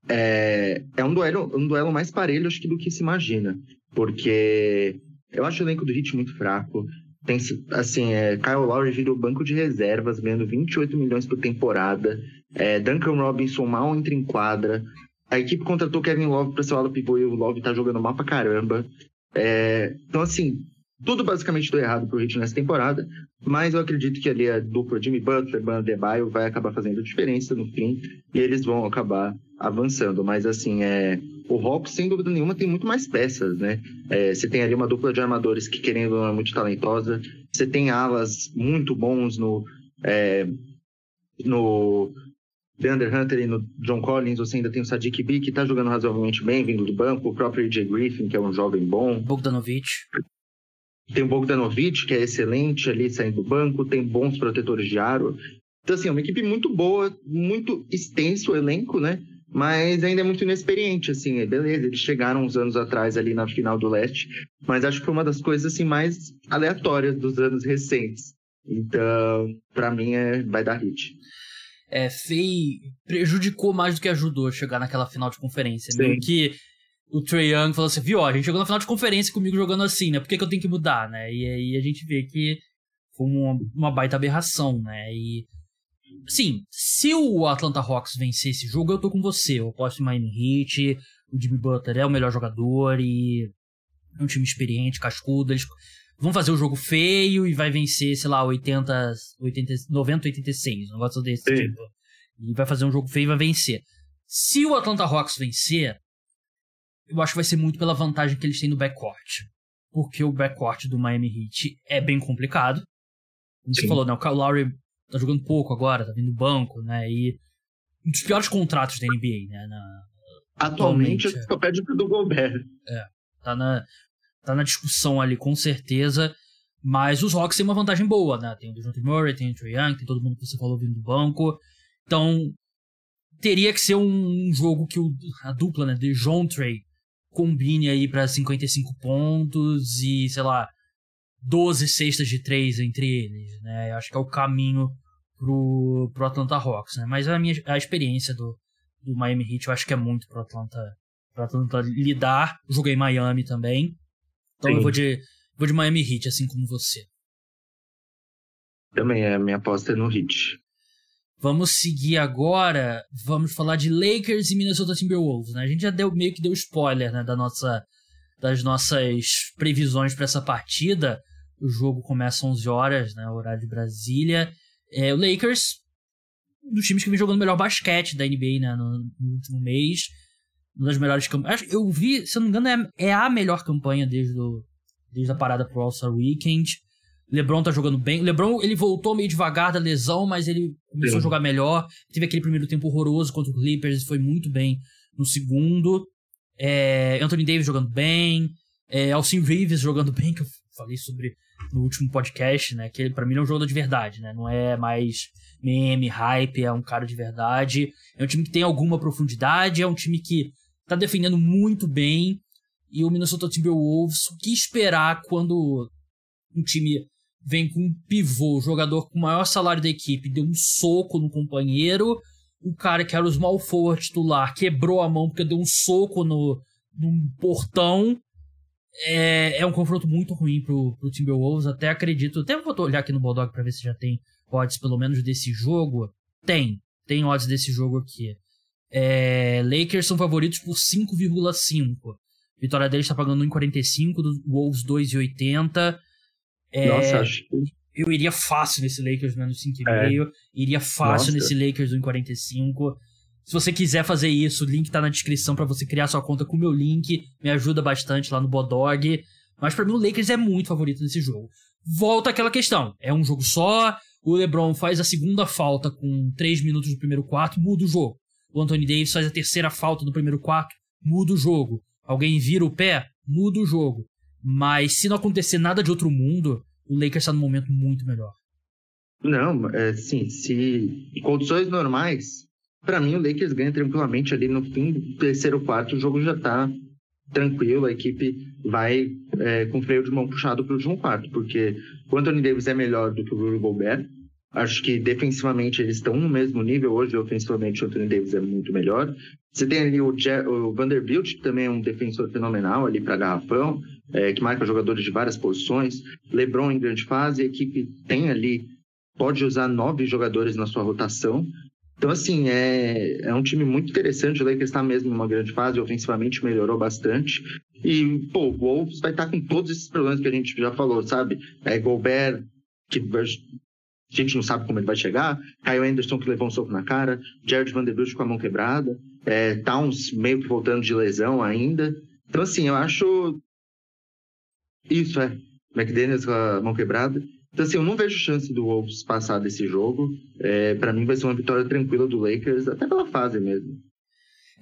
é, é um duelo, um duelo mais parelho, acho que do que se imagina, porque eu acho o elenco do Heat muito fraco. Tem, assim, é, Kyle Lowry virou banco de reservas, ganhando 28 milhões por temporada. É, Duncan Robinson mal entra em quadra. A equipe contratou Kevin Love para ser o pivô e o Love tá jogando mal pra caramba. É, então, assim, tudo basicamente deu errado pro Heat nessa temporada, mas eu acredito que ali a dupla Jimmy Butler, Bam Debaio vai acabar fazendo diferença no fim e eles vão acabar avançando. Mas assim, é, o Hawks, sem dúvida nenhuma, tem muito mais peças, né? É, você tem ali uma dupla de armadores que, querendo é muito talentosa. Você tem alas muito bons no, é, no DeAndre Hunter e no John Collins. Você ainda tem o Sadiq B, que tá jogando razoavelmente bem, vindo do banco. O próprio AJ Griffin, que é um jovem bom. Bogdanovich. Tem o Bogdanovic, que é excelente ali saindo do banco, tem bons protetores de aro. Então, assim, é uma equipe muito boa, muito extenso o elenco, né? Mas ainda é muito inexperiente, assim. Beleza, eles chegaram uns anos atrás ali na final do leste, mas acho que foi uma das coisas, assim, mais aleatórias dos anos recentes. Então, para mim, é, vai dar hit. É, fei... prejudicou mais do que ajudou a chegar naquela final de conferência. Né? Que o Trey Young falou assim, viu, ó, a gente chegou na final de conferência comigo jogando assim, né? Por que, que eu tenho que mudar, né? E aí a gente vê que foi uma, uma baita aberração, né? E, sim, se o Atlanta Hawks vencer esse jogo, eu tô com você. Eu aposto em Miami Heat, o Jimmy Butler é o melhor jogador e é um time experiente, cascudo, eles vão fazer o jogo feio e vai vencer, sei lá, 80, 80 90, 86, um negócio desse Sim. tipo. E vai fazer um jogo feio e vai vencer. Se o Atlanta Hawks vencer, eu acho que vai ser muito pela vantagem que eles têm no backcourt. Porque o backcourt do Miami Heat é bem complicado. Como Sim. você falou, né? O Kyle Lowry tá jogando pouco agora, tá vindo do banco, né? E um dos piores contratos da NBA, né? Na, atualmente, atualmente só pede pro do Gobert. É, tá na, tá na discussão ali com certeza. Mas os Hawks têm uma vantagem boa, né? Tem o DeJounte Murray, tem o Trae Young, tem todo mundo que você falou vindo do banco. Então, teria que ser um jogo que o, a dupla, né? DeJounte combine aí para 55 pontos e, sei lá, 12 cestas de 3 entre eles, né? Eu acho que é o caminho pro, pro Atlanta Hawks, né? Mas a minha a experiência do, do Miami Heat eu acho que é muito pro Atlanta, pro Atlanta lidar. Joguei Miami também. Então Sim. eu vou de, vou de Miami Heat, assim como você. Também é, minha aposta é no Heat. Vamos seguir agora, vamos falar de Lakers e Minnesota Timberwolves, né? A gente já deu meio que deu spoiler, né, da nossa das nossas previsões para essa partida. O jogo começa às 11 horas, né, horário de Brasília. É, o Lakers, um dos times que vem jogando melhor basquete da NBA, né, no, no último mês. Uma das melhores campanhas. Eu vi, se eu não me engano, é, é a melhor campanha desde, o, desde a parada pro All-Star Weekend. LeBron tá jogando bem. LeBron, ele voltou meio devagar da lesão, mas ele começou Sim. a jogar melhor. Teve aquele primeiro tempo horroroso contra o Clippers e foi muito bem no segundo. É, Anthony Davis jogando bem. É, Alcin Reeves jogando bem, que eu falei sobre no último podcast, né? Que ele, pra mim, é um jogador de verdade, né? Não é mais meme, hype, é um cara de verdade. É um time que tem alguma profundidade, é um time que tá defendendo muito bem. E o Minnesota Timberwolves, o que esperar quando um time vem com um pivô, jogador com o maior salário da equipe, deu um soco no companheiro. O cara que era o small forward titular quebrou a mão porque deu um soco no, no portão. É, é um confronto muito ruim pro, pro Timberwolves. Até acredito. Até vou olhar aqui no Bulldog pra ver se já tem odds, pelo menos, desse jogo. Tem. Tem odds desse jogo aqui. É, Lakers são favoritos por 5,5. Vitória deles está pagando 1,45, do Wolves 2,80. É, Nossa, acho que... Eu iria fácil nesse Lakers menos 5,5. É. Iria fácil Nossa. nesse Lakers 1,45. Se você quiser fazer isso, o link tá na descrição para você criar sua conta com o meu link. Me ajuda bastante lá no Bodog. Mas para mim o Lakers é muito favorito nesse jogo. Volta aquela questão. É um jogo só. O LeBron faz a segunda falta com 3 minutos do primeiro quarto, muda o jogo. O Anthony Davis faz a terceira falta do primeiro quarto, muda o jogo. Alguém vira o pé, muda o jogo. Mas se não acontecer nada de outro mundo, o Lakers está num momento muito melhor. Não, é, sim, se em condições normais, para mim o Lakers ganha tranquilamente ali no fim do terceiro quarto, o jogo já tá tranquilo, a equipe vai é, com freio de mão puxado para o último quarto, porque o Anthony Davis é melhor do que o Rudy Gobert, Acho que defensivamente eles estão no mesmo nível. Hoje, ofensivamente, o Anthony Davis é muito melhor. Você tem ali o, o Vanderbilt, que também é um defensor fenomenal ali para garrafão, é, que marca jogadores de várias posições. LeBron em grande fase. A equipe tem ali, pode usar nove jogadores na sua rotação. Então, assim, é, é um time muito interessante. O Lakers está mesmo numa grande fase, ofensivamente melhorou bastante. E, pô, o Wolves vai estar tá com todos esses problemas que a gente já falou, sabe? É, Gobert, que a gente não sabe como ele vai chegar. Kyle Anderson que levou um soco na cara. Jared Vanderbilt com a mão quebrada. É, Towns meio que voltando de lesão ainda. Então, assim, eu acho. Isso, é. McDaniels com a mão quebrada. Então, assim, eu não vejo chance do Wolves passar desse jogo. É, para mim vai ser uma vitória tranquila do Lakers, até pela fase mesmo.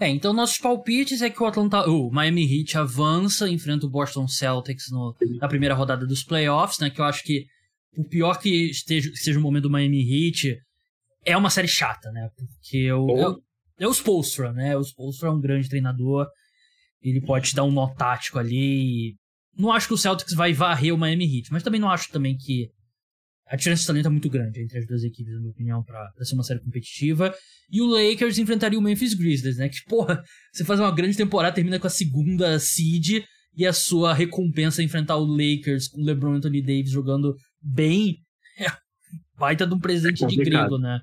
É, então nossos palpites é que o Atlanta, o Miami Heat avança, enfrenta o Boston Celtics no, na primeira rodada dos playoffs, né? Que eu acho que o pior que esteja, seja o momento do Miami Heat é uma série chata, né? Porque o, oh. é, é o Spolstra, né? O Spolstra é um grande treinador, ele pode te dar um nó tático ali. Não acho que o Celtics vai varrer o Miami Heat, mas também não acho também que a diferença de talento é muito grande entre as duas equipes, na minha opinião, pra, pra ser uma série competitiva. E o Lakers enfrentaria o Memphis Grizzlies, né? Que, porra, você faz uma grande temporada, termina com a segunda seed e a sua recompensa é enfrentar o Lakers com o LeBron e Anthony Davis jogando bem. É baita de um presente é de grego, né?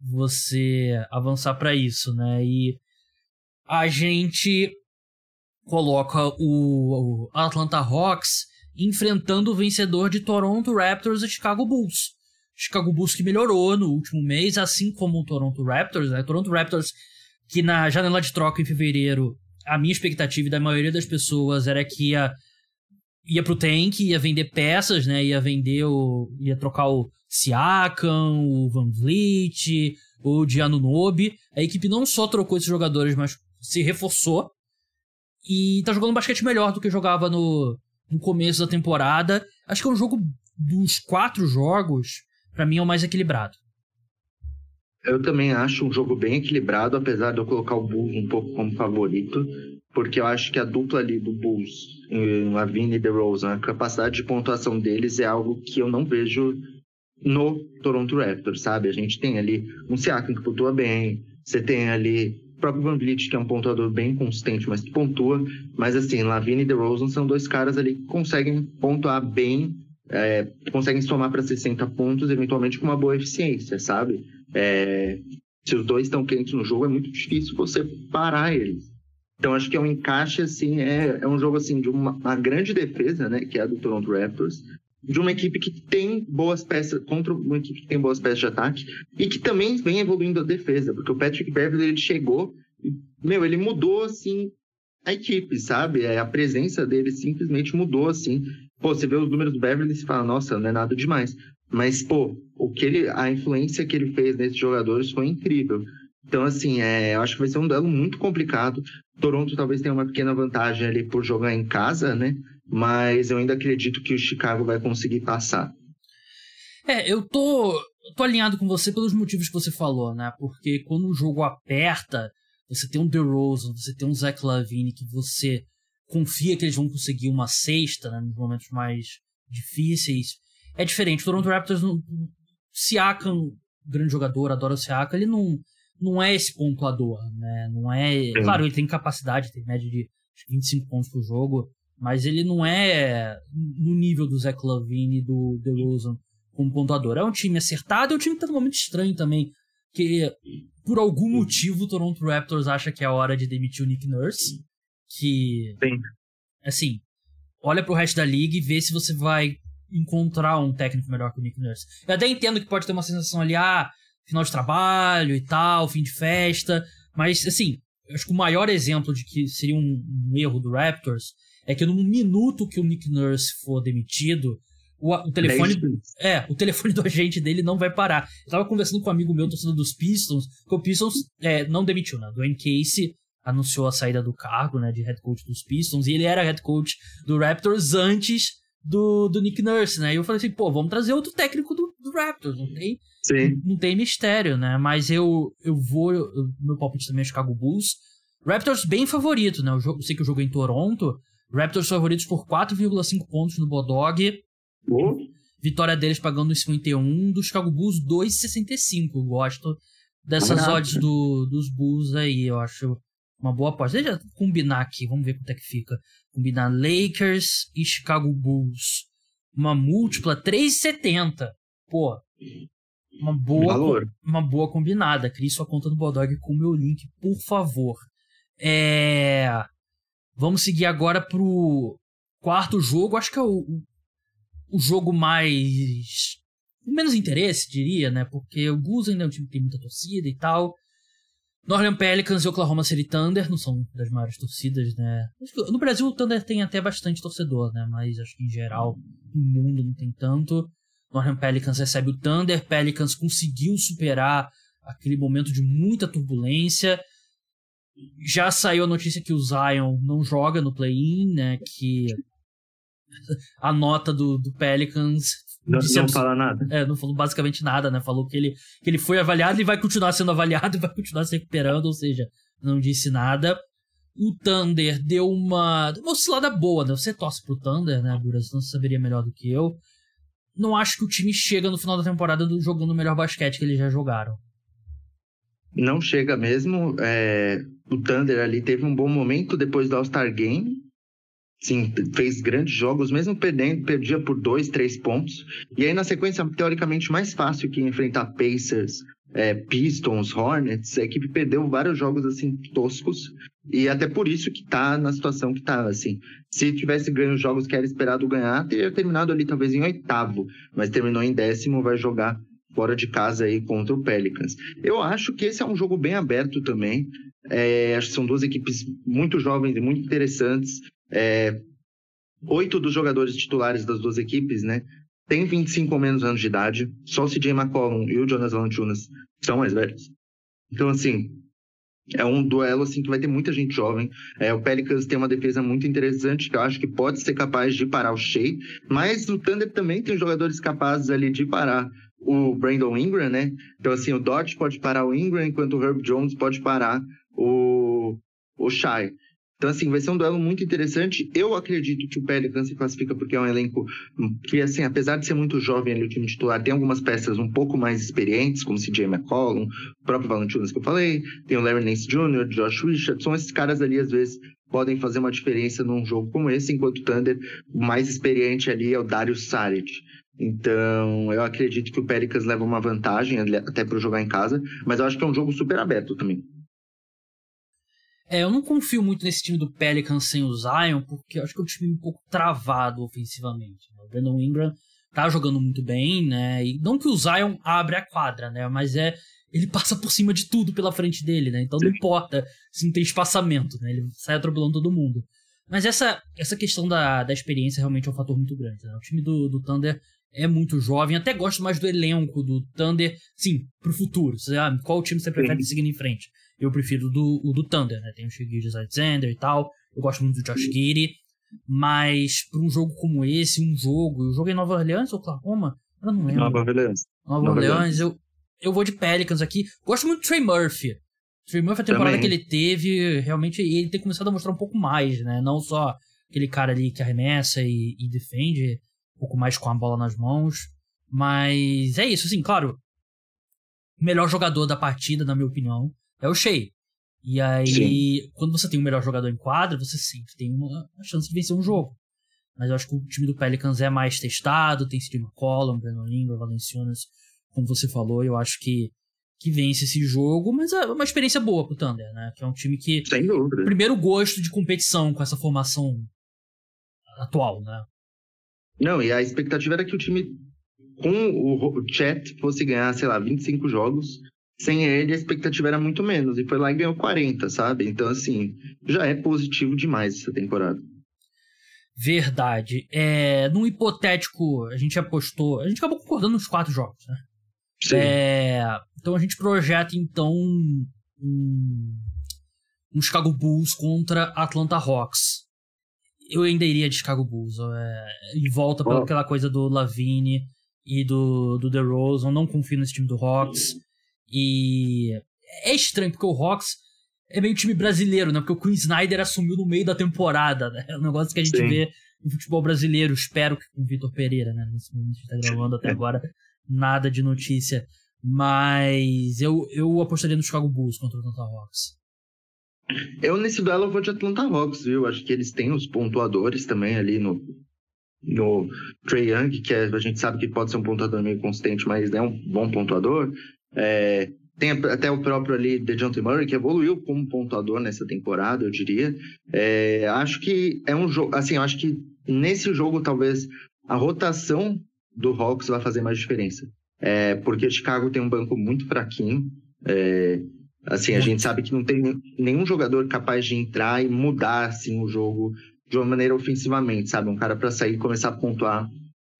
Você avançar para isso, né? E a gente coloca o Atlanta Hawks enfrentando o vencedor de Toronto Raptors e Chicago Bulls. Chicago Bulls que melhorou no último mês, assim como o Toronto Raptors. Né? Toronto Raptors que na janela de troca em fevereiro, a minha expectativa e da maioria das pessoas era que ia, ia pro tank, ia vender peças, né? Ia vender o... ia trocar o Siakam, o Van Vliet, o Nobi. A equipe não só trocou esses jogadores, mas se reforçou. E tá jogando basquete melhor do que jogava no, no começo da temporada. Acho que é um jogo dos quatro jogos, para mim é o mais equilibrado. Eu também acho um jogo bem equilibrado, apesar de eu colocar o Bulls um pouco como favorito, porque eu acho que a dupla ali do Bulls, Lavine e DeRozan, a capacidade de pontuação deles é algo que eu não vejo no Toronto Raptors, sabe? A gente tem ali um Siakam que pontua bem, você tem ali próprio Van Vliet, que é um pontuador bem consistente, mas que pontua. Mas assim, Lavine e DeRozan são dois caras ali que conseguem pontuar bem, é, conseguem somar para 60 pontos, eventualmente com uma boa eficiência, sabe? É, se os dois estão quentes no jogo, é muito difícil você parar eles. Então acho que é um encaixe assim, é, é um jogo assim de uma, uma grande defesa, né, que é a do Toronto Raptors, de uma equipe que tem boas peças contra uma equipe que tem boas peças de ataque e que também vem evoluindo a defesa, porque o Patrick Beverly ele chegou, meu, ele mudou assim a equipe, sabe? É, a presença dele simplesmente mudou assim. Pô, você vê os números do Beverly e fala, nossa, não é nada demais. Mas, pô, o que ele, a influência que ele fez nesses jogadores foi incrível. Então, assim, é, eu acho que vai ser um duelo muito complicado. Toronto talvez tenha uma pequena vantagem ali por jogar em casa, né? Mas eu ainda acredito que o Chicago vai conseguir passar. É, eu tô, tô alinhado com você pelos motivos que você falou, né? Porque quando o jogo aperta, você tem um DeRozan, você tem um Zach Lavine que você confia que eles vão conseguir uma sexta né, nos momentos mais difíceis. É diferente. O Toronto Raptors, no, Siakam, grande jogador, adora o Siakam, ele não, não é esse pontuador, né? Não é... Claro, ele tem capacidade, tem média de 25 pontos por jogo, mas ele não é no nível do Zach Lavine e do DeRozan como pontuador. É um time acertado, é um time que tá num momento estranho também, que por algum motivo o Toronto Raptors acha que é a hora de demitir o Nick Nurse, que Sim. assim, olha pro resto da liga e vê se você vai encontrar um técnico melhor que o Nick Nurse. Eu até entendo que pode ter uma sensação ali, ah, final de trabalho e tal, fim de festa, mas assim, acho que o maior exemplo de que seria um, um erro do Raptors é que no minuto que o Nick Nurse for demitido, o, o telefone. É, o telefone do agente dele não vai parar. Eu tava conversando com um amigo meu, torcedor dos Pistons, que o Pistons é, não demitiu, né? Dwayne Casey anunciou a saída do cargo, né, de head coach dos Pistons, e ele era head coach do Raptors antes do, do Nick Nurse, né? E eu falei assim, pô, vamos trazer outro técnico do, do Raptors, não tem, Sim. Não, tem mistério, né? Mas eu, eu vou, eu, meu palpite também é Chicago Bulls. Raptors bem favorito, né? Eu, eu sei que o jogo é em Toronto, Raptors favoritos por 4,5 pontos no Bodog. Oh. Vitória deles pagando 51, do Chicago Bulls 2,65. Eu gosto dessas Caraca. odds do, dos Bulls aí, eu acho uma boa aposta. Deixa eu combinar aqui, vamos ver quanto é que fica. Combinar Lakers e Chicago Bulls. Uma múltipla 3,70. Pô, uma boa, Valor. uma boa combinada. Crie sua conta do Bodog com o meu link, por favor. É... Vamos seguir agora pro quarto jogo. Acho que é o, o jogo mais. menos interesse, diria, né? Porque o Bulls ainda é um time que tem muita torcida e tal. Northern Pelicans e Oklahoma City Thunder não são das maiores torcidas, né? No Brasil o Thunder tem até bastante torcedor, né? Mas acho que em geral no mundo não tem tanto. Northern Pelicans recebe o Thunder. Pelicans conseguiu superar aquele momento de muita turbulência Já saiu a notícia que o Zion não joga no play-in, né? Que a nota do, do Pelicans. Não, não fala nada. É, não falou basicamente nada, né? Falou que ele, que ele foi avaliado e vai continuar sendo avaliado e vai continuar se recuperando, ou seja, não disse nada. O Thunder deu uma, uma oscilada boa, né? Você torce pro Thunder, né, Duras? Não saberia melhor do que eu. Não acho que o time chega no final da temporada jogando o melhor basquete que eles já jogaram. Não chega mesmo. É... O Thunder ali teve um bom momento depois do All-Star Game. Sim, fez grandes jogos, mesmo perdendo, perdia por dois, três pontos. E aí, na sequência, teoricamente mais fácil que enfrentar Pacers, é, Pistons, Hornets, a equipe perdeu vários jogos assim toscos e até por isso que tá na situação que tá, assim. Se tivesse ganho os jogos que era esperado ganhar, teria terminado ali talvez em oitavo, mas terminou em décimo, vai jogar fora de casa aí contra o Pelicans. Eu acho que esse é um jogo bem aberto também. É, acho que são duas equipes muito jovens e muito interessantes. É, oito dos jogadores titulares das duas equipes, né, tem 25 ou menos anos de idade. Só o CJ McCollum e o Jonas Valanciunas são mais velhos. Então, assim, é um duelo assim que vai ter muita gente jovem. É, o Pelicans tem uma defesa muito interessante que eu acho que pode ser capaz de parar o Shea, mas o Thunder também tem jogadores capazes ali de parar o Brandon Ingram, né? Então assim, o Dodge pode parar o Ingram, enquanto o Herb Jones pode parar o o Shai. Então, assim, vai ser um duelo muito interessante. Eu acredito que o Pelicans se classifica porque é um elenco que, assim, apesar de ser muito jovem ali, o time titular, tem algumas peças um pouco mais experientes, como CJ McCollum, o próprio Valentinos que eu falei, tem o Larry Nance Jr., Josh Richardson. Esses caras ali, às vezes, podem fazer uma diferença num jogo como esse, enquanto o Thunder, o mais experiente ali é o Darius Saric. Então, eu acredito que o Pelicans leva uma vantagem até para jogar em casa, mas eu acho que é um jogo super aberto também. É, eu não confio muito nesse time do Pelicans sem o Zion, porque eu acho que é um time um pouco travado ofensivamente. Né? O Brandon Ingram tá jogando muito bem, né? E não que o Zion abre a quadra, né? Mas é. Ele passa por cima de tudo pela frente dele, né? Então não importa se não tem espaçamento, né? Ele sai atropelando todo mundo. Mas essa, essa questão da, da experiência realmente é um fator muito grande. Né? O time do, do Thunder é muito jovem. Até gosto mais do elenco do Thunder, sim, pro futuro. Sabe? Qual time você prefere seguir em frente? Eu prefiro do, o do Thunder, né? Tem o Shiggy Alexander e tal. Eu gosto muito do Josh Giddy. Mas para um jogo como esse, um jogo. Eu joguei em Nova Orleans ou Oklahoma? Eu não lembro. Nova Orleans. Nova, Nova Orleans, Orleans, eu, eu vou de Pelicans aqui. Gosto muito do Trey Murphy. Trey Murphy, a temporada Também. que ele teve, realmente ele tem começado a mostrar um pouco mais, né? Não só aquele cara ali que arremessa e, e defende, um pouco mais com a bola nas mãos. Mas é isso, assim, claro. Melhor jogador da partida, na minha opinião, é o Shea. E aí, Sim. quando você tem o melhor jogador em quadra, você sempre tem uma, chance de vencer um jogo. Mas eu acho que o time do Pelicans é mais testado, tem Steve McCollum, Brandon Ingram, Valenciunas, como você falou, eu acho que, que vence esse jogo, mas é uma experiência boa pro Thunder, né? Que é um time que. Sem dúvida. Primeiro gosto de competição com essa formação atual, né? Não, e a expectativa era que o time com o Chat fosse ganhar, sei lá, 25 jogos sem ele a expectativa era muito menos. E foi lá e ganhou 40, sabe? Então, assim, já é positivo demais essa temporada. Verdade. É, num hipotético, a gente apostou. A gente acabou concordando nos quatro jogos, né? Sim. É, então a gente projeta, então, um, um Chicago Bulls contra Atlanta Hawks. Eu ainda iria de Chicago Bulls. É, e volta oh. aquela coisa do Lavine e do, do DeRozan. Não confio nesse time do Hawks. E é estranho, porque o Hawks é meio time brasileiro, né? Porque o Queen Snyder assumiu no meio da temporada, né? É um negócio que a gente Sim. vê no futebol brasileiro, espero que com o Vitor Pereira, né? Nesse momento gente tá gravando até agora, nada de notícia. Mas eu, eu apostaria no Chicago Bulls contra o Atlanta Hawks. Eu, nesse duelo, vou de Atlanta Hawks, viu? Acho que eles têm os pontuadores também ali no, no Trey Young, que é, a gente sabe que pode ser um pontuador meio consistente, mas é um bom pontuador. É, tem até o próprio ali DeJounte Murray, que evoluiu como pontuador nessa temporada, eu diria. É, acho que é um jogo... Assim, acho que nesse jogo, talvez, a rotação do Hawks vai fazer mais diferença. É, porque Chicago tem um banco muito fraquinho. É, assim, a gente sabe que não tem nenhum jogador capaz de entrar e mudar assim, o jogo de uma maneira ofensivamente, sabe? Um cara para sair e começar a pontuar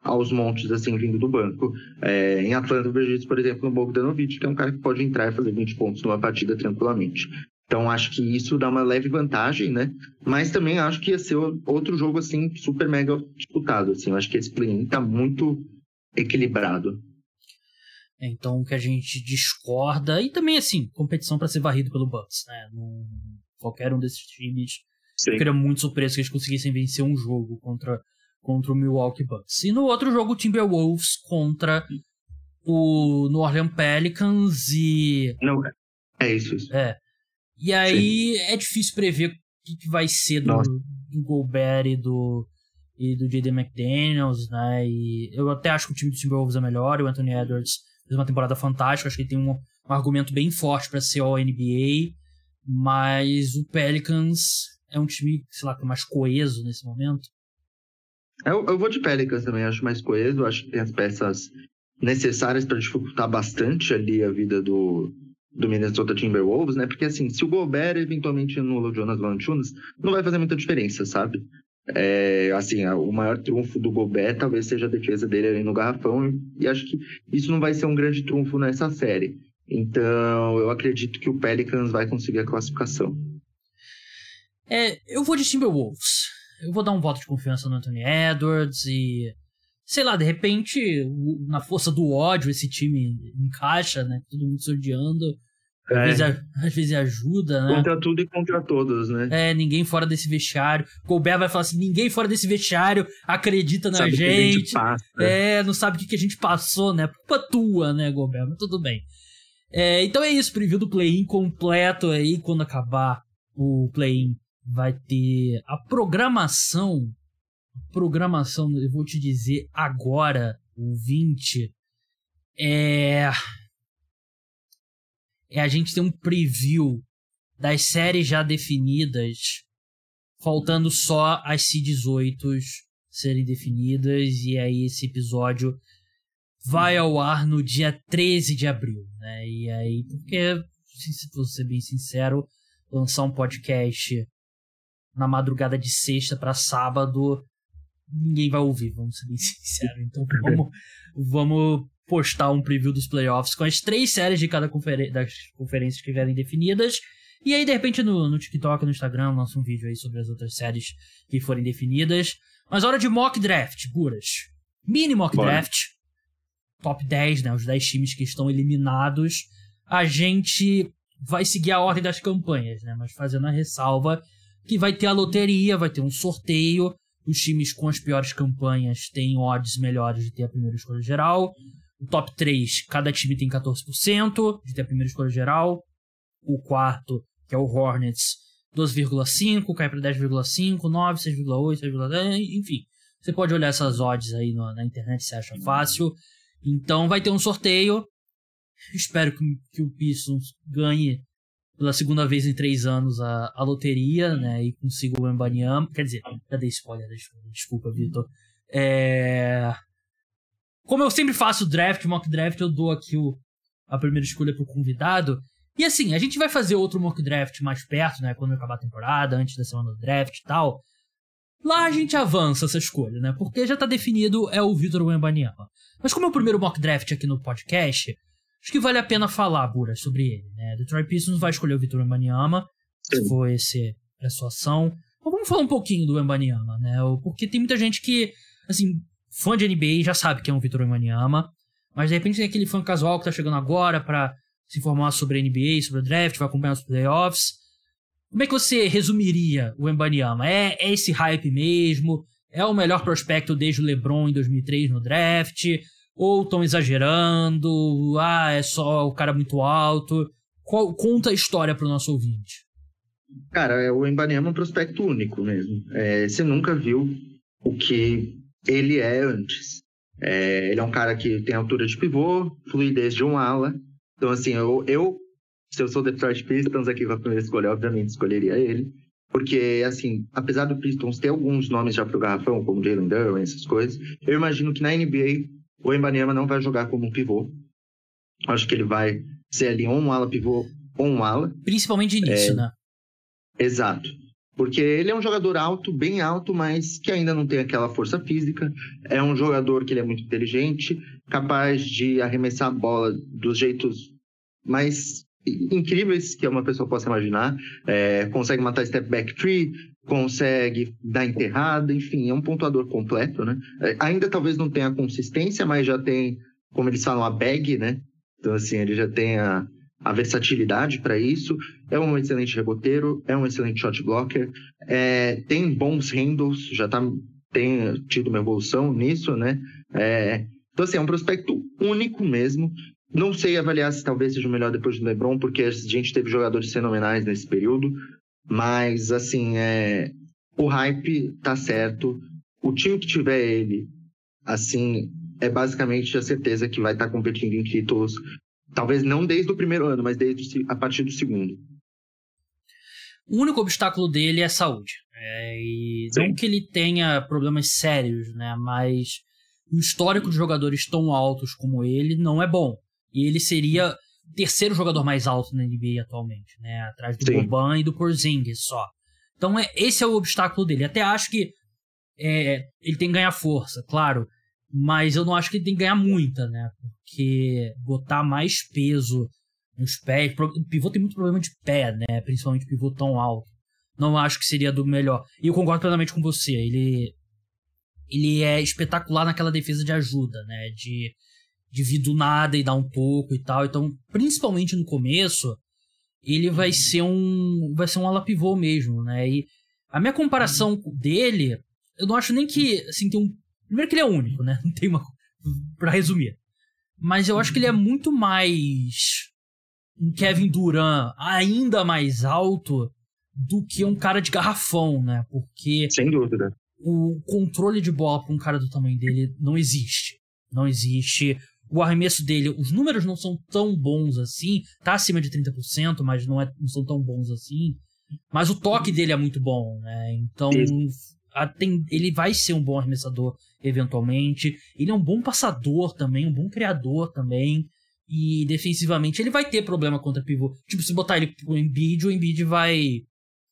aos montes, assim, vindo do banco. É, em Atlanta, eu vejo isso, por exemplo, no Bogdanovic, que é um cara que pode entrar e fazer 20 pontos numa partida tranquilamente. Então acho que isso dá uma leve vantagem, né? Mas também acho que ia ser outro jogo assim super mega disputado, assim. Eu acho que esse play-in tá muito equilibrado. Então que a gente discorda e também assim, competição para ser varrido pelo Bucks, né? Não, qualquer um desses times Sim. ficaria muito surpreso que eles conseguissem vencer um jogo contra contra o Milwaukee Bucks. E no outro jogo o Timberwolves contra o New Orleans Pelicans e Não, é isso. É. E aí Sim. é difícil prever o que, vai ser do, do Gobert e do, e do J.D. McDaniels, né? E eu até acho que o time do Timberwolves é melhor, o Anthony Edwards fez uma temporada fantástica, acho que ele tem um, um argumento bem forte para ser o NBA, mas o Pelicans é um time, sei lá, é mais coeso nesse momento. Eu, eu vou de Pelicans também, acho mais coeso, acho que tem as peças necessárias para dificultar bastante ali a vida do, do Minnesota Timberwolves, né? Porque assim, se o Gobert eventualmente anula o Jonas Valanciunas, não vai fazer muita diferença, sabe? É, assim, o maior trunfo do Gobert talvez seja a defesa dele ali no garrafão, e acho que isso não vai ser um grande trunfo nessa série. Então, eu acredito que o Pelicans vai conseguir a classificação. É, eu vou de Timberwolves. Eu vou dar um voto de confiança no Anthony Edwards e sei lá, de repente, na força do ódio, esse time encaixa, né? Todo mundo se odiando. Às, é. vezes, às vezes ajuda, né? Contra tudo e contra todos, né? É, ninguém fora desse vestiário. Colbert vai falar assim: ninguém fora desse vestiário acredita na sabe gente. gente é, não sabe o que, que a gente passou, né? Culpa tua, né, Gobert? Mas tudo bem. É, então é isso, preview do play-in completo aí. Quando acabar o play-in, vai ter a programação. Programação, eu vou te dizer agora, o 20. É é a gente ter um preview das séries já definidas, faltando só as C18 serem definidas, e aí esse episódio vai ao ar no dia 13 de abril, né? E aí, porque, se for ser bem sincero, lançar um podcast na madrugada de sexta para sábado, ninguém vai ouvir, vamos ser bem sinceros. Então vamos, vamos postar um preview dos playoffs com as três séries de cada conferen das conferências que vierem definidas. E aí, de repente, no, no TikTok, no Instagram, lança um vídeo aí sobre as outras séries que forem definidas. Mas hora de mock draft, puras. Mini mock Bora. draft. Top 10, né? Os 10 times que estão eliminados. A gente vai seguir a ordem das campanhas, né? Mas fazendo a ressalva que vai ter a loteria, vai ter um sorteio. Os times com as piores campanhas têm odds melhores de ter a primeira escolha geral. O top 3, cada time tem 14% de ter a primeira escolha geral. O quarto, que é o Hornets, 12,5, cai para 10,5, 9, 6,8, 6,10, enfim. Você pode olhar essas odds aí na, na internet, se acha fácil. Então vai ter um sorteio. Espero que, que o Pistons ganhe pela segunda vez em três anos a, a loteria, né? E consiga o Mbanyama. Quer dizer, dei spoiler, desculpa, Vitor. É... Como eu sempre faço draft, mock draft, eu dou aqui o, a primeira escolha pro convidado. E assim, a gente vai fazer outro mock draft mais perto, né? Quando acabar a temporada, antes da semana do draft e tal. Lá a gente avança essa escolha, né? Porque já tá definido, é o Vitor Wembanyama. Mas como é o primeiro mock draft aqui no podcast, acho que vale a pena falar, Bura, sobre ele, né? Detroit Pistons vai escolher o Vitor Wembanyama, se for esse a sua ação. Mas vamos falar um pouquinho do Wembanyama, né? Porque tem muita gente que, assim, fã de NBA já sabe quem é o Vitor Wembanyama, mas de repente tem aquele fã casual que tá chegando agora para se informar sobre a NBA, sobre o draft, vai acompanhar os playoffs. Como é que você resumiria o Wembanyama? É, é esse hype mesmo? É o melhor prospecto desde o LeBron em 2003 no draft? Ou estão exagerando? Ah, é só o cara muito alto? Qual, conta a história para o nosso ouvinte. Cara, é, o Embanyama é um prospecto único mesmo. É, você nunca viu o que ele é antes. É, ele é um cara que tem altura de pivô, fluidez de um ala. Então, assim, eu, eu se eu sou Detroit Pistons aqui para primeira escolha, obviamente escolheria ele. Porque, assim, apesar do Pistons ter alguns nomes já pro garrafão, como Jalen Duran, essas coisas, eu imagino que na NBA o Embanyama não vai jogar como um pivô. Acho que ele vai ser ali um ala pivô ou um ala. Principalmente de início, é, né? Exato. Porque ele é um jogador alto, bem alto, mas que ainda não tem aquela força física. É um jogador que ele é muito inteligente, capaz de arremessar a bola dos jeitos mais incríveis que uma pessoa possa imaginar. É, consegue matar step back tree, consegue dar enterrada, enfim, é um pontuador completo, né? É, ainda talvez não tenha consistência, mas já tem, como eles falam, a bag, né? Então, assim, ele já tem a, a versatilidade para isso. É um excelente reboteiro, é um excelente shot blocker, é, tem bons handles, já tá, tem tido uma evolução nisso, né? É, então, assim, é um prospecto único mesmo. Não sei avaliar se talvez seja o melhor depois do LeBron, porque a gente teve jogadores fenomenais nesse período. Mas, assim, é... o hype tá certo. O time que tiver ele, assim, é basicamente a certeza que vai estar tá competindo em títulos. Talvez não desde o primeiro ano, mas desde a partir do segundo. O único obstáculo dele é saúde. É, e não que ele tenha problemas sérios, né? Mas o histórico de jogadores tão altos como ele não é bom. E ele seria o terceiro jogador mais alto na NBA atualmente, né? Atrás do Sim. Boban e do Porzingis só. Então é, esse é o obstáculo dele. Até acho que é, ele tem que ganhar força, claro. Mas eu não acho que ele tem que ganhar muita, né? Porque botar mais peso nos pés. O pivô tem muito problema de pé, né? Principalmente pivô tão alto. Não acho que seria do melhor. E eu concordo plenamente com você. Ele ele é espetacular naquela defesa de ajuda, né? De, de vir do nada e dar um pouco e tal. Então, principalmente no começo, ele vai ser um vai ser um ala pivô mesmo, né? E a minha comparação dele, eu não acho nem que assim tem um primeiro que ele é único, né? Não tem uma para resumir. Mas eu acho que ele é muito mais um Kevin Durant ainda mais alto do que um cara de garrafão, né? Porque sem dúvida o controle de bola para um cara do tamanho dele não existe. Não existe. O arremesso dele, os números não são tão bons assim. Tá acima de 30%, mas não, é, não são tão bons assim. Mas o toque dele é muito bom, né? Então, ele vai ser um bom arremessador eventualmente. Ele é um bom passador também, um bom criador também. E defensivamente ele vai ter problema contra pivô. Tipo, se botar ele pro Embiid, o Embiid vai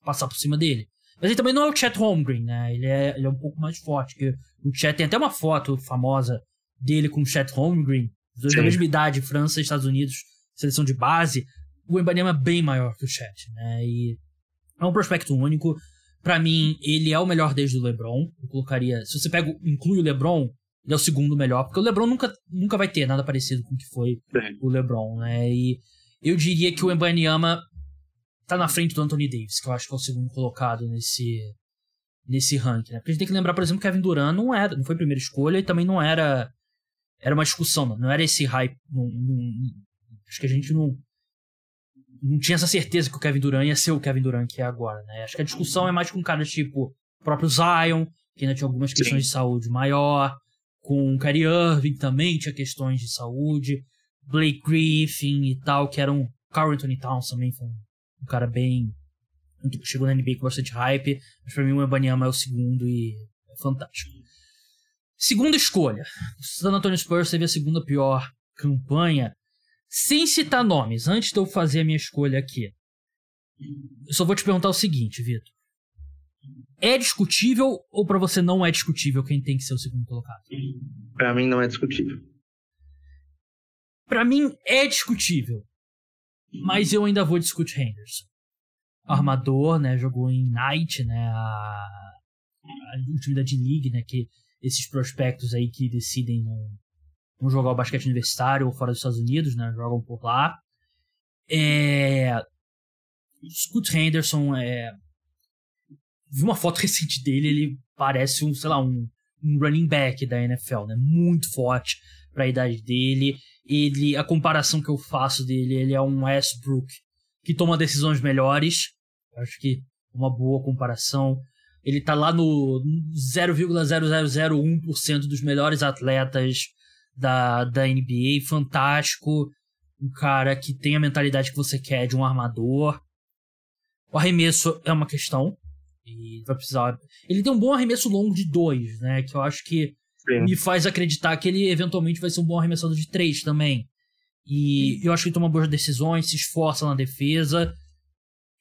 passar por cima dele. Mas ele também não é o Chet Holmgren, né? Ele é, ele é um pouco mais forte. Que o Chet tem até uma foto famosa dele com o Chet Holmgren, os dois Sim. da mesma idade, França e Estados Unidos, seleção de base. O Embanyama é bem maior que o Chet, né? E é um prospecto único. Para mim, ele é o melhor desde o LeBron. Eu colocaria, se você pega, inclui o LeBron, ele é o segundo melhor, porque o LeBron nunca, nunca vai ter nada parecido com o que foi o LeBron, né? E eu diria que o Embanyama tá na frente do Anthony Davis, que eu acho que é o segundo colocado nesse nesse ranking, né? Porque a gente tem que lembrar, por exemplo, que Kevin Durant não era, não foi a primeira escolha e também não era era uma discussão, não, não era esse hype, não, não, acho que a gente não não tinha essa certeza que o Kevin Durant ia ser o Kevin Durant que é agora, né? Acho que a discussão é mais com um cara tipo o próprio Zion, que ainda tinha algumas questões Sim. de saúde maior, com o Kyrie Irving também tinha questões de saúde, Blake Griffin e tal, que eram Carl Anthony Towns também foi um um cara bem. Chegou na NBA com bastante hype, mas pra mim o Ebanyama é o segundo e é fantástico. Segunda escolha. O San Antonio Spurs teve a segunda pior campanha. Sem citar nomes, antes de eu fazer a minha escolha aqui, eu só vou te perguntar o seguinte, Vitor. É discutível ou para você não é discutível quem tem que ser o segundo colocado? Para mim não é discutível. Para mim é discutível. Mas eu ainda vou discutir Henderson. Armador, né? Jogou em Knight, né? A, a, time da D-League, né? Que esses prospectos aí que decidem não, não jogar o basquete universitário fora dos Estados Unidos, né? Jogam por lá. É... Scoot Henderson é... Vi uma foto recente dele, ele parece um, sei lá, um, um running back da NFL, né? Muito forte para a idade dele ele a comparação que eu faço dele, ele é um Westbrook que toma decisões melhores. Acho que uma boa comparação. Ele tá lá no 0,0001% dos melhores atletas da, da NBA, fantástico. Um cara que tem a mentalidade que você quer de um armador. O arremesso é uma questão. E vai precisar. Ele tem um bom arremesso longo de dois, né? Que eu acho que Sim. me faz acreditar que ele eventualmente vai ser um bom arremessador de três também. E eu acho que ele toma boas decisões, se esforça na defesa.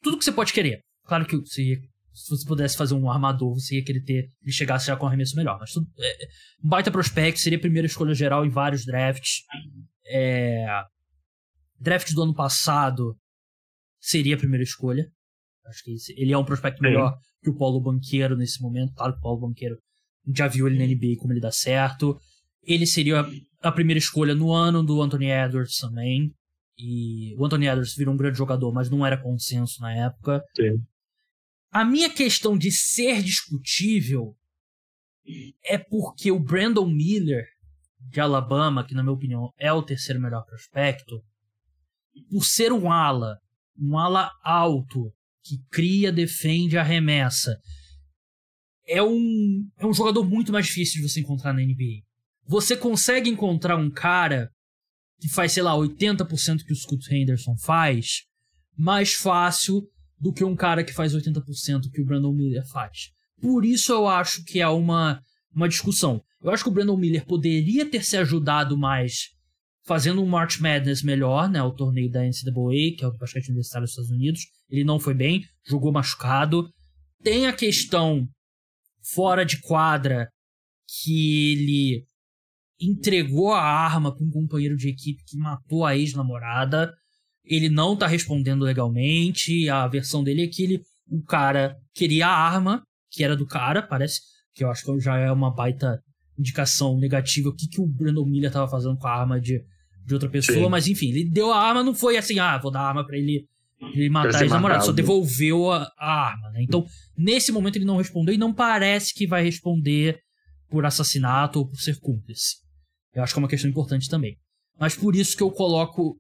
Tudo que você pode querer. Claro que se você pudesse fazer um armador, você ia querer ter ele chegasse já com um arremesso melhor. Mas tudo, é, um baita prospect, seria a primeira escolha geral em vários drafts. É, draft do ano passado, seria a primeira escolha. Acho que ele é um prospecto melhor que o Paulo Banqueiro nesse momento. Claro que o Paulo Banqueiro já viu ele na NBA como ele dá certo. Ele seria a primeira escolha no ano do Anthony Edwards também. E o Anthony Edwards virou um grande jogador, mas não era consenso na época. Sim. A minha questão de ser discutível é porque o Brandon Miller de Alabama, que na minha opinião é o terceiro melhor prospecto, por ser um ala, um ala alto, que cria, defende, arremessa, é um, é um jogador muito mais difícil de você encontrar na NBA. Você consegue encontrar um cara que faz, sei lá, 80% que o Scott Henderson faz, mais fácil do que um cara que faz 80% que o Brandon Miller faz. Por isso eu acho que é uma, uma discussão. Eu acho que o Brandon Miller poderia ter se ajudado mais fazendo um March Madness melhor, né? O torneio da NCAA, que é o basquete universitário dos Estados Unidos. Ele não foi bem, jogou machucado. Tem a questão fora de quadra que ele entregou a arma para um companheiro de equipe que matou a ex-namorada. Ele não tá respondendo legalmente. A versão dele é que ele, o cara queria a arma, que era do cara, parece, que eu acho que já é uma baita indicação negativa o que, que o Brandon Miller tava fazendo com a arma de, de outra pessoa, Sim. mas enfim, ele deu a arma, não foi assim, ah, vou dar a arma pra ele, ele matar a ex-namorado, só devolveu a, a arma, né? Então, nesse momento ele não respondeu e não parece que vai responder por assassinato ou por ser cúmplice. Eu acho que é uma questão importante também. Mas por isso que eu coloco.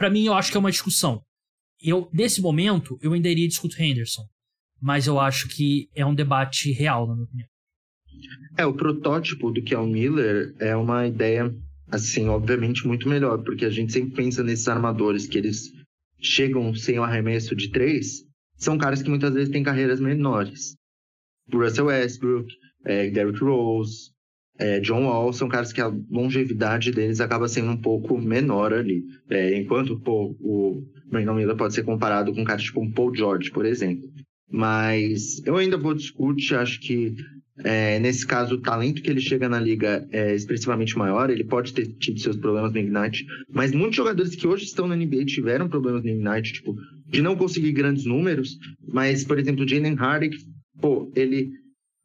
Para mim, eu acho que é uma discussão. Eu, nesse momento, eu ainda iria discutir Henderson. Mas eu acho que é um debate real, na minha opinião. É, o protótipo do que é o Miller é uma ideia, assim, obviamente muito melhor, porque a gente sempre pensa nesses armadores que eles chegam sem o arremesso de três, são caras que muitas vezes têm carreiras menores. Russell Westbrook, é, Derrick Rose, é, John Wall, são caras que a longevidade deles acaba sendo um pouco menor ali. É, enquanto pô, o Brandon Miller pode ser comparado com um cara tipo um Paul George, por exemplo. Mas eu ainda vou discutir, acho que é, nesse caso, o talento que ele chega na liga é expressivamente maior. Ele pode ter tido seus problemas no Ignite, mas muitos jogadores que hoje estão na NBA tiveram problemas no Ignite, tipo, de não conseguir grandes números. Mas, por exemplo, o Jalen Hardy, pô, ele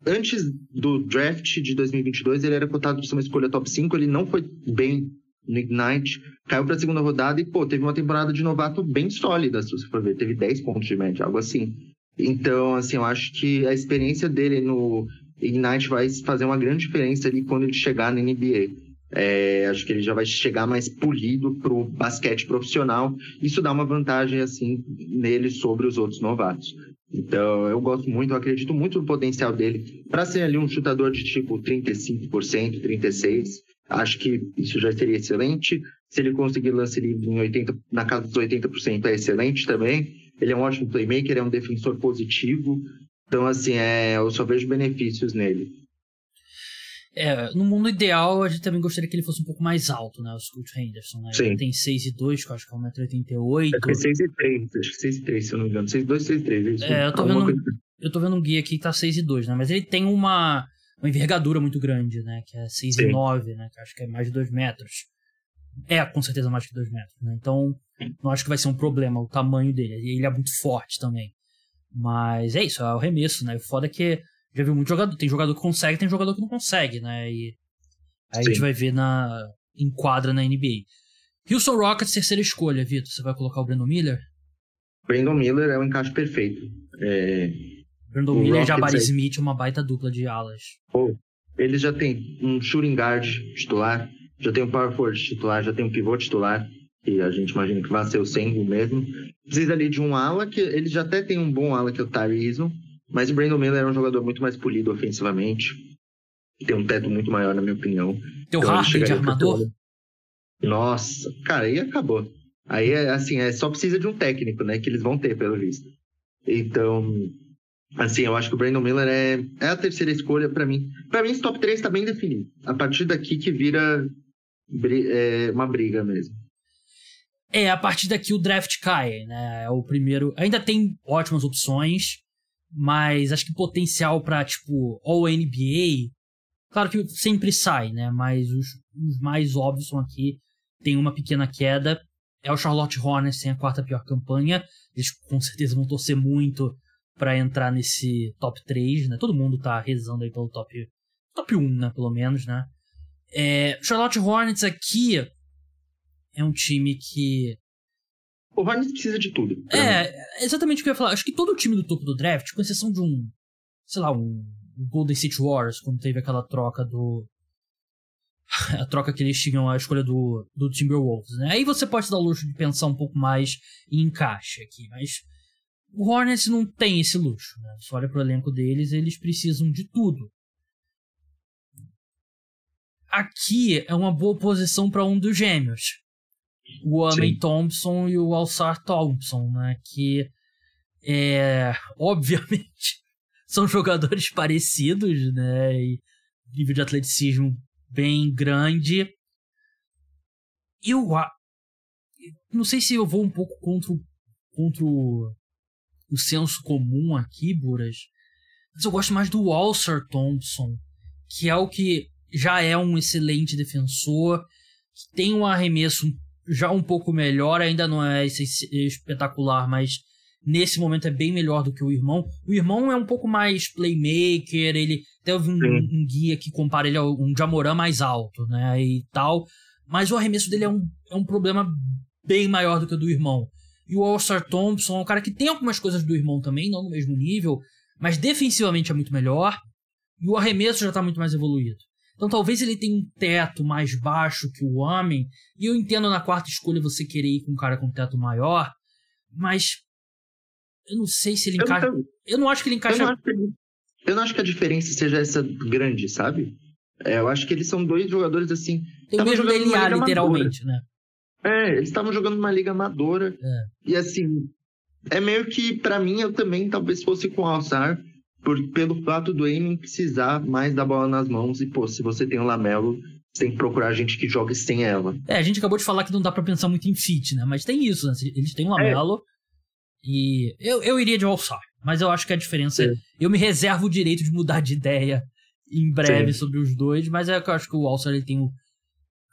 antes do draft de 2022, ele era cotado para ser uma escolha top 5. Ele não foi bem no Ignite, caiu para a segunda rodada e, pô, teve uma temporada de novato bem sólida, se você for ver. Teve 10 pontos de média, algo assim. Então, assim, eu acho que a experiência dele no Ignite vai fazer uma grande diferença ali quando ele chegar na NBA. É, acho que ele já vai chegar mais polido para o basquete profissional. Isso dá uma vantagem assim nele sobre os outros novatos. Então, eu gosto muito, eu acredito muito no potencial dele para ser ali um chutador de tipo 35%, 36%. Acho que isso já seria excelente. Se ele conseguir lance livre em 80, na casa dos 80% é excelente também. Ele é um ótimo playmaker, é um defensor positivo. Então, assim, é, eu só vejo benefícios nele. É, no mundo ideal, a gente também gostaria que ele fosse um pouco mais alto, né? O Scott Henderson, né? Sim. Ele tem 6 e 2, que eu acho que é 1,88m. É 6 e 3, acho que 6 e 3, se eu não me engano. 6 e 2, 6 e 3. É, é eu tô, vendo, eu tô vendo um guia aqui que tá 6 e 2, né? Mas ele tem uma, uma envergadura muito grande, né? Que é 6 Sim. e 9, né? Que acho que é mais de 2 metros. É, com certeza mais que 2 metros, né? Então, não acho que vai ser um problema o tamanho dele. Ele é muito forte também. Mas é isso, é o remesso, né? O foda é que já viu muito jogador. Tem jogador que consegue, tem jogador que não consegue, né? E aí Sim. a gente vai ver na enquadra na NBA. Houston Rockets, terceira escolha, Vitor. Você vai colocar o Brandon Miller? Brandon Miller é o um encaixe perfeito. É... Brandon Miller e Jabari Smith, uma baita dupla de alas. Pô, ele já tem um shooting guard titular, já tem um power forward titular, já tem um pivô titular que a gente imagina que vai ser o Sengu mesmo. Precisa ali de um ala, que ele já até tem um bom ala, que é o Tyree mas o Brandon Miller é um jogador muito mais polido ofensivamente, tem um teto muito maior, na minha opinião. Tem o então, Harden de armador? Nossa, cara, aí acabou. Aí, é assim, é, só precisa de um técnico, né, que eles vão ter, pelo visto. Então, assim, eu acho que o Brandon Miller é, é a terceira escolha para mim. Para mim, esse top 3 tá bem definido. A partir daqui que vira é, uma briga mesmo. É, a partir daqui o draft cai, né? É o primeiro. Ainda tem ótimas opções, mas acho que potencial para tipo All NBA, claro que sempre sai, né? Mas os, os mais óbvios são aqui tem uma pequena queda. é o Charlotte Hornets, tem a quarta pior campanha. Eles com certeza vão torcer muito para entrar nesse top 3, né? Todo mundo tá rezando aí pelo top, top 1, né? Pelo menos, né? É, Charlotte Hornets aqui é um time que. O Hornets precisa de tudo. É, exatamente o que eu ia falar. Acho que todo time do topo do draft, com exceção de um. Sei lá, um. Golden City Wars, quando teve aquela troca do. A troca que eles tinham, a escolha do, do Timberwolves, né? Aí você pode dar o luxo de pensar um pouco mais em encaixe aqui, mas o Hornets não tem esse luxo, né? Você olha pro elenco deles, eles precisam de tudo. Aqui é uma boa posição para um dos gêmeos. O Homem Thompson e o Alçar Thompson, né? Que, é, obviamente, são jogadores parecidos, né? E nível de atleticismo bem grande. Eu não sei se eu vou um pouco contra, contra o, o senso comum aqui, Buras, mas eu gosto mais do Walser Thompson, que é o que já é um excelente defensor, que tem um arremesso já um pouco melhor, ainda não é espetacular, mas nesse momento é bem melhor do que o irmão. O irmão é um pouco mais playmaker, ele teve um, um guia que compara ele a um Jamoran mais alto, né, e tal, mas o arremesso dele é um, é um problema bem maior do que o do irmão. E o All-Star Thompson é um cara que tem algumas coisas do irmão também, não no mesmo nível, mas defensivamente é muito melhor, e o arremesso já está muito mais evoluído. Então talvez ele tenha um teto mais baixo que o homem. E eu entendo na quarta escolha você querer ir com um cara com um teto maior. Mas eu não sei se ele encaixa. Eu, eu não acho que ele encaixa. Eu não acho que, eu não acho que a diferença seja essa grande, sabe? É, eu acho que eles são dois jogadores assim. Tem o mesmo DNA, literalmente, amadora. né? É, eles estavam jogando uma liga amadora. É. E assim, é meio que, para mim, eu também talvez fosse com o Alçar por, pelo fato do Eamon precisar mais da bola nas mãos. E, pô, se você tem o Lamelo, você tem que procurar gente que jogue sem ela. É, a gente acabou de falar que não dá para pensar muito em fit, né? Mas tem isso, né? Eles têm o Lamelo. É. E eu, eu iria de All-Star, mas eu acho que a diferença é. Eu me reservo o direito de mudar de ideia em breve Sim. sobre os dois, mas é que eu acho que o All-Star ele tem, um,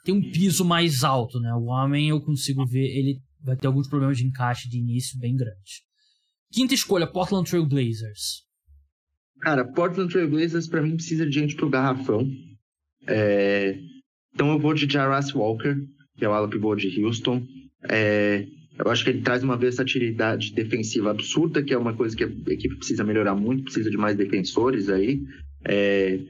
tem um piso mais alto, né? O homem eu consigo ver, ele vai ter alguns problemas de encaixe de início bem grandes. Quinta escolha, Portland Trail Blazers. Cara, Portland Trail Blazers pra mim precisa de gente pro garrafão. É... Então eu vou de Jarras Walker, que é o ala pivô de Houston. É... Eu acho que ele traz uma versatilidade defensiva absurda, que é uma coisa que a equipe precisa melhorar muito, precisa de mais defensores aí. É...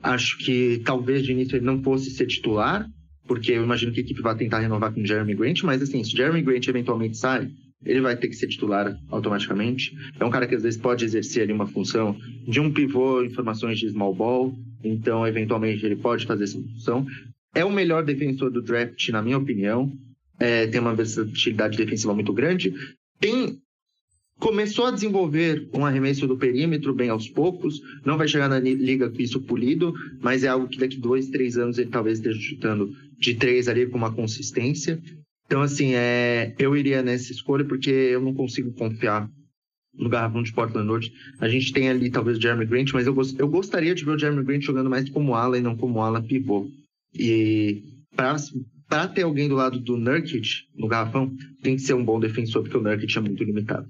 Acho que talvez de início ele não fosse ser titular, porque eu imagino que a equipe vai tentar renovar com Jeremy Grant, mas assim, se Jeremy Grant eventualmente sai, ele vai ter que ser titular automaticamente. É um cara que às vezes pode exercer ali uma função de um pivô em formações de small ball, então eventualmente ele pode fazer essa função. É o melhor defensor do draft, na minha opinião. É, tem uma versatilidade defensiva muito grande. Tem começou a desenvolver um arremesso do perímetro bem aos poucos. Não vai chegar na liga com isso polido, mas é algo que daqui dois, três anos ele talvez esteja chutando de três ali com uma consistência. Então, assim, é, eu iria nessa escolha porque eu não consigo confiar no garrafão de Portland hoje. A gente tem ali talvez o Jeremy Grant, mas eu, gost, eu gostaria de ver o Jeremy Grant jogando mais como ala e não como ala pivô. E para ter alguém do lado do Nurkic no garrafão, tem que ser um bom defensor, porque o Nurkic é muito limitado.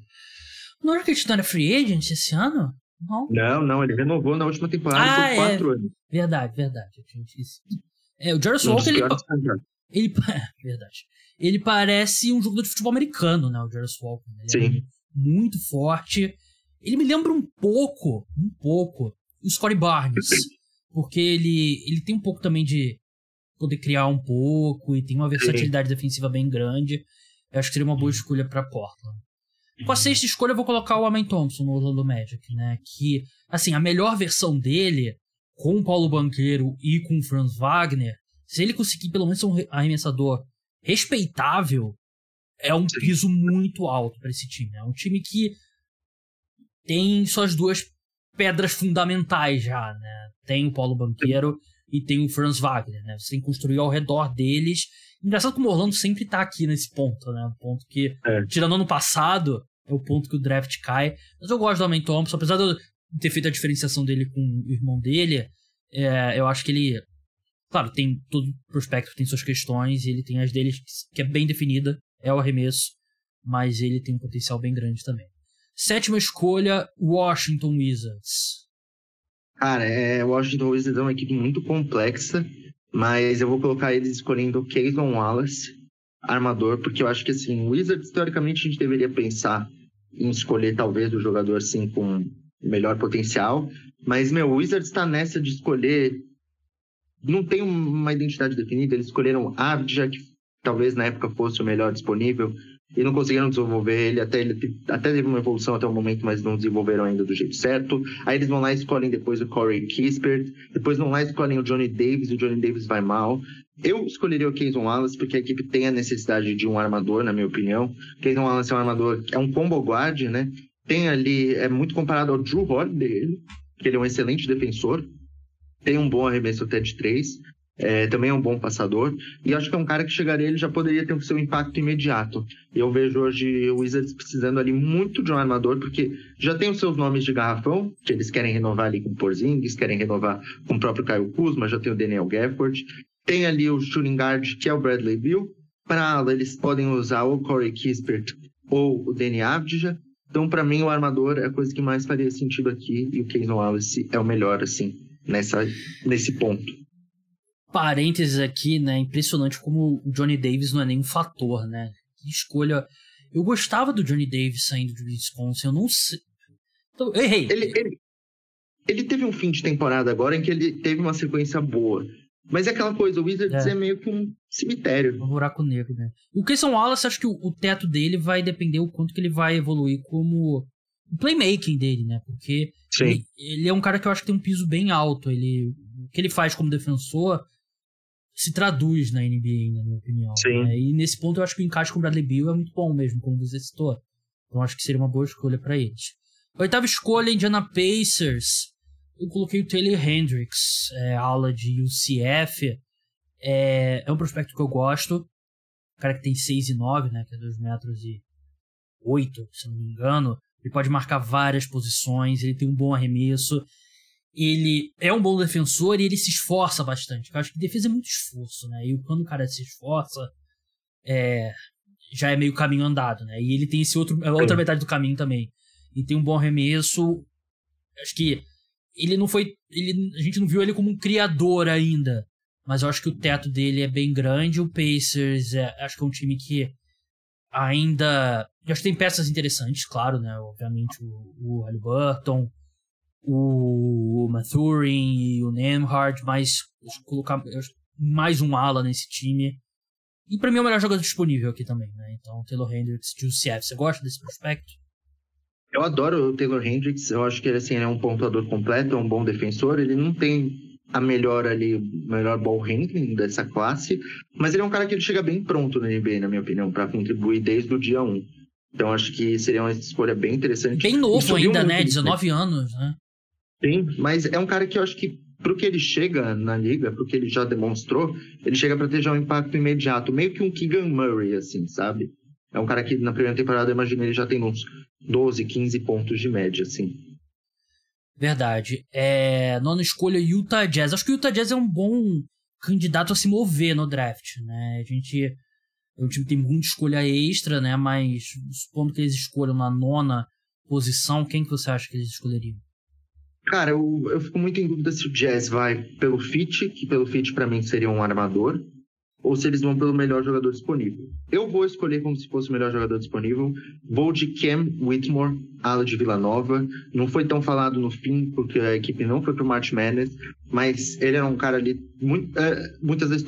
O Nurkic não era free agent esse ano? Não, não, não ele renovou na última temporada ah, por é. quatro anos. Verdade, verdade. É, o Jarvis Walker, ele, ele, é, verdade ele parece um jogador de futebol americano, né? O Jarvis Walker. Né? Sim. É muito forte. Ele me lembra um pouco, um pouco, o Scottie Barnes. Porque ele, ele tem um pouco também de poder criar um pouco e tem uma versatilidade Sim. defensiva bem grande. Eu acho que seria uma boa escolha para Portland. Com a sexta escolha, eu vou colocar o Amen Thompson no Orlando Magic, né? Que, assim, a melhor versão dele, com o Paulo Banqueiro e com o Franz Wagner, se ele conseguir pelo menos um arremessador respeitável, é um piso muito alto para esse time. É um time que tem suas duas pedras fundamentais já, né? Tem o Paulo Banqueiro e tem o Franz Wagner, né? Você tem que construir ao redor deles. Engraçado como o Orlando sempre tá aqui nesse ponto, né? Um ponto que, é. tirando ano passado, é o ponto que o draft cai. Mas eu gosto do Amen Thompson, apesar de eu ter feito a diferenciação dele com o irmão dele, é, eu acho que ele Claro, tem todo prospecto tem suas questões ele tem as dele que é bem definida. é o arremesso, mas ele tem um potencial bem grande também. Sétima escolha, Washington Wizards. Cara, é, Washington Wizards é uma equipe muito complexa, mas eu vou colocar eles escolhendo Kayson Wallace, armador, porque eu acho que assim, Wizards, teoricamente, a gente deveria pensar em escolher talvez o jogador assim com melhor potencial, mas meu, o Wizards está nessa de escolher não tem uma identidade definida, eles escolheram Abdja, que talvez na época fosse o melhor disponível, e não conseguiram desenvolver ele, até ele até teve uma evolução até o momento, mas não desenvolveram ainda do jeito certo. Aí eles vão lá e escolhem depois o Corey Kispert, depois vão lá e escolhem o Johnny Davis, e o Johnny Davis vai mal. Eu escolheria o Keyson Wallace porque a equipe tem a necessidade de um armador, na minha opinião. Keyson Wallace é um armador, é um combo guard, né? Tem ali, é muito comparado ao Drew Holiday, que ele é um excelente defensor, tem um bom arremesso até de três, é, também é um bom passador, e acho que é um cara que chegaria, ele já poderia ter o seu impacto imediato. Eu vejo hoje o Wizards precisando ali muito de um armador, porque já tem os seus nomes de garrafão, que eles querem renovar ali com o Porzingis, querem renovar com o próprio Caio Kuzma, já tem o Daniel Gafford, tem ali o shooting guard, que é o Bradley Bill. Para ala, eles podem usar o Corey Kispert ou o Danny Abdija. Então, para mim, o armador é a coisa que mais faria sentido aqui e o Keyson Wallace é o melhor, assim, nessa, nesse ponto. Parênteses aqui, né? Impressionante como o Johnny Davis não é nenhum fator, né? Que escolha. Eu gostava do Johnny Davis saindo do Wisconsin, eu não sei. Então, errei. Ele, ele, ele teve um fim de temporada agora em que ele teve uma sequência boa. Mas é aquela coisa, o Wizards é, é meio que um cemitério. Um buraco negro, né? O Keyson Wallace, acho que o, o, teto dele vai depender o quanto que ele vai evoluir como o playmaking dele, né? Porque ele, ele, é um cara que eu acho que tem um piso bem alto. Ele, o que ele faz como defensor se traduz na NBA, na minha opinião. Né? E nesse ponto eu acho que o encaixe com o Bradley Beal é muito bom mesmo, como você citou. Então acho que seria uma boa escolha para eles. Oitava escolha, Indiana Pacers. Eu coloquei o Taylor Hendricks, é, aula de UCF. É, é um prospecto que eu gosto. Um cara que tem 6 e 9, né? Que é 2 metros e 8, se não me engano. Ele pode marcar várias posições, ele tem um bom arremesso ele é um bom defensor e ele se esforça bastante. Eu acho que defesa é muito esforço, né? E quando o cara se esforça, é, já é meio caminho andado, né? E ele tem esse outro, a outra metade do caminho também. E tem um bom arremesso. Acho que ele não foi. Ele, a gente não viu ele como um criador ainda. Mas eu acho que o teto dele é bem grande. O Pacers é, acho que é um time que ainda. Eu acho que tem peças interessantes, claro, né? Obviamente o, o Halliburton o Mathurin e o Nemhard, mas colocar mais um ala nesse time. E para mim é o melhor jogador disponível aqui também, né? Então, Taylor Hendricks de UCF. Você gosta desse prospecto? Eu adoro o Taylor Hendricks. Eu acho que ele, assim, ele é um pontuador completo, é um bom defensor. Ele não tem a melhor ali, melhor ball handling dessa classe, mas ele é um cara que ele chega bem pronto na NBA, na minha opinião, para contribuir desde o dia 1. Então acho que seria uma escolha bem interessante. Bem novo ainda, né? 19 anos, né? Sim, mas é um cara que eu acho que pro que ele chega na liga, pro que ele já demonstrou, ele chega para ter já um impacto imediato, meio que um Keegan Murray, assim, sabe? É um cara que na primeira temporada, eu imagino, ele já tem uns 12, 15 pontos de média, assim. Verdade. É, nona escolha, Utah Jazz. Acho que o Utah Jazz é um bom candidato a se mover no draft, né? A gente. É um time tem muita escolha extra, né? Mas supondo que eles escolham na nona posição, quem que você acha que eles escolheriam? Cara, eu, eu fico muito em dúvida se o Jazz vai pelo fit, que pelo fit para mim seria um armador, ou se eles vão pelo melhor jogador disponível. Eu vou escolher como se fosse o melhor jogador disponível. Vou de Cam Whitmore, ala de Vila Nova. Não foi tão falado no fim, porque a equipe não foi pro March Madness, mas ele era um cara ali, muito, é, muitas vezes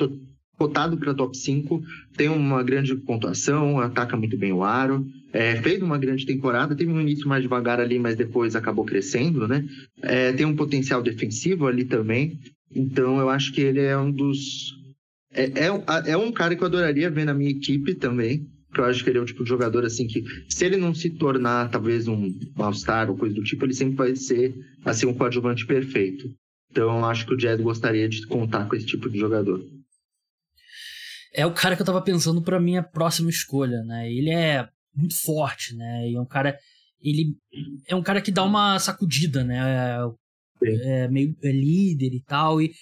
cotado para top 5, tem uma grande pontuação, ataca muito bem o aro, é, fez uma grande temporada, teve um início mais devagar ali, mas depois acabou crescendo, né? É, tem um potencial defensivo ali também, então eu acho que ele é um dos. É, é, é um cara que eu adoraria ver na minha equipe também, porque eu acho que ele é o tipo de jogador assim que, se ele não se tornar talvez um All-Star ou coisa do tipo, ele sempre vai ser assim um coadjuvante perfeito. Então eu acho que o Jazz gostaria de contar com esse tipo de jogador é o cara que eu tava pensando para minha próxima escolha, né? Ele é muito forte, né? E é um cara ele é um cara que dá uma sacudida, né? É, é meio é líder e tal e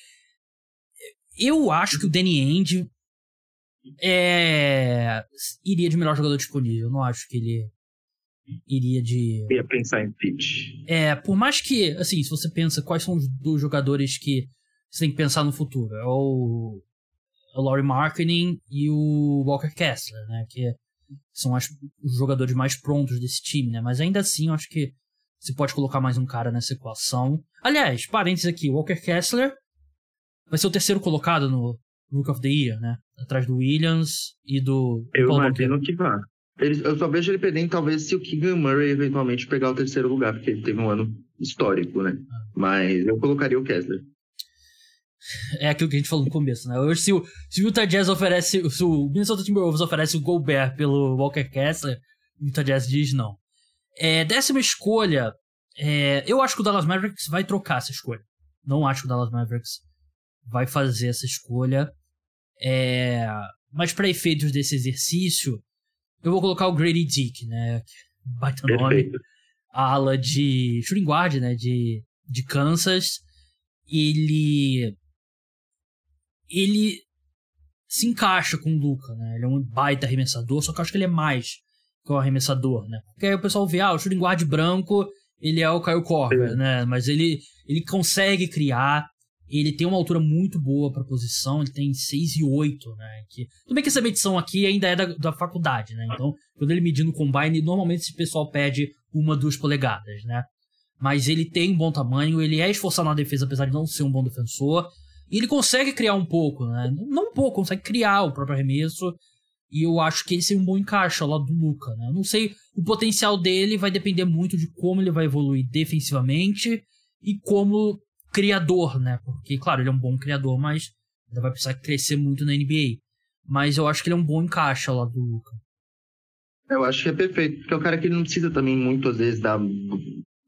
eu acho que o Danny Ainge é, iria de melhor jogador disponível. Eu não acho que ele iria de. Ia pensar em pitch. É, por mais que, assim, se você pensa quais são os dois jogadores que você tem que pensar no futuro, é o, o Laurie Marketing e o Walker Kessler, né? Que são as, os jogadores mais prontos desse time, né? Mas ainda assim, eu acho que você pode colocar mais um cara nessa equação. Aliás, parênteses aqui, Walker Kessler vai ser o terceiro colocado no Rook of the Year, né? Atrás do Williams e do. Eu imagino que vá. Ele, eu só vejo ele perdendo, talvez, se o Keegan Murray eventualmente pegar o terceiro lugar, porque ele teve um ano histórico, né? Ah. Mas eu colocaria o Kessler. É aquilo que a gente falou no começo, né? Hoje, se o, se o Utah Jazz oferece. Se o Minnesota Timberwolves oferece o Gobert pelo Walker Kessler, o Utah Jazz diz não. É, décima escolha. É, eu acho que o Dallas Mavericks vai trocar essa escolha. Não acho que o Dallas Mavericks vai fazer essa escolha. É, mas para efeitos desse exercício, eu vou colocar o Grady Dick, né? Baita nome. A ala de shooting guard, né? De, de Kansas. Ele. Ele se encaixa com o Luca, né? Ele é um baita arremessador, só que eu acho que ele é mais que um arremessador, né? Porque aí o pessoal vê, ah, o shooting guard branco, ele é o Kyle Korver, né? Mas ele, ele consegue criar, ele tem uma altura muito boa para posição, ele tem 6 e 8, né? Que, tudo bem que essa medição aqui ainda é da, da faculdade, né? Então, quando ele medir no combine, normalmente esse pessoal pede uma, duas polegadas, né? Mas ele tem um bom tamanho, ele é esforçado na defesa, apesar de não ser um bom defensor. E ele consegue criar um pouco, né? Não um pouco, consegue criar o próprio arremesso. E eu acho que ele seria um bom encaixe ao lado do Luca, né? Eu não sei, o potencial dele vai depender muito de como ele vai evoluir defensivamente e como criador, né? Porque, claro, ele é um bom criador, mas ainda vai precisar crescer muito na NBA. Mas eu acho que ele é um bom encaixe lado do Luca. Eu acho que é perfeito, porque é um cara que não precisa também muito, às vezes, da,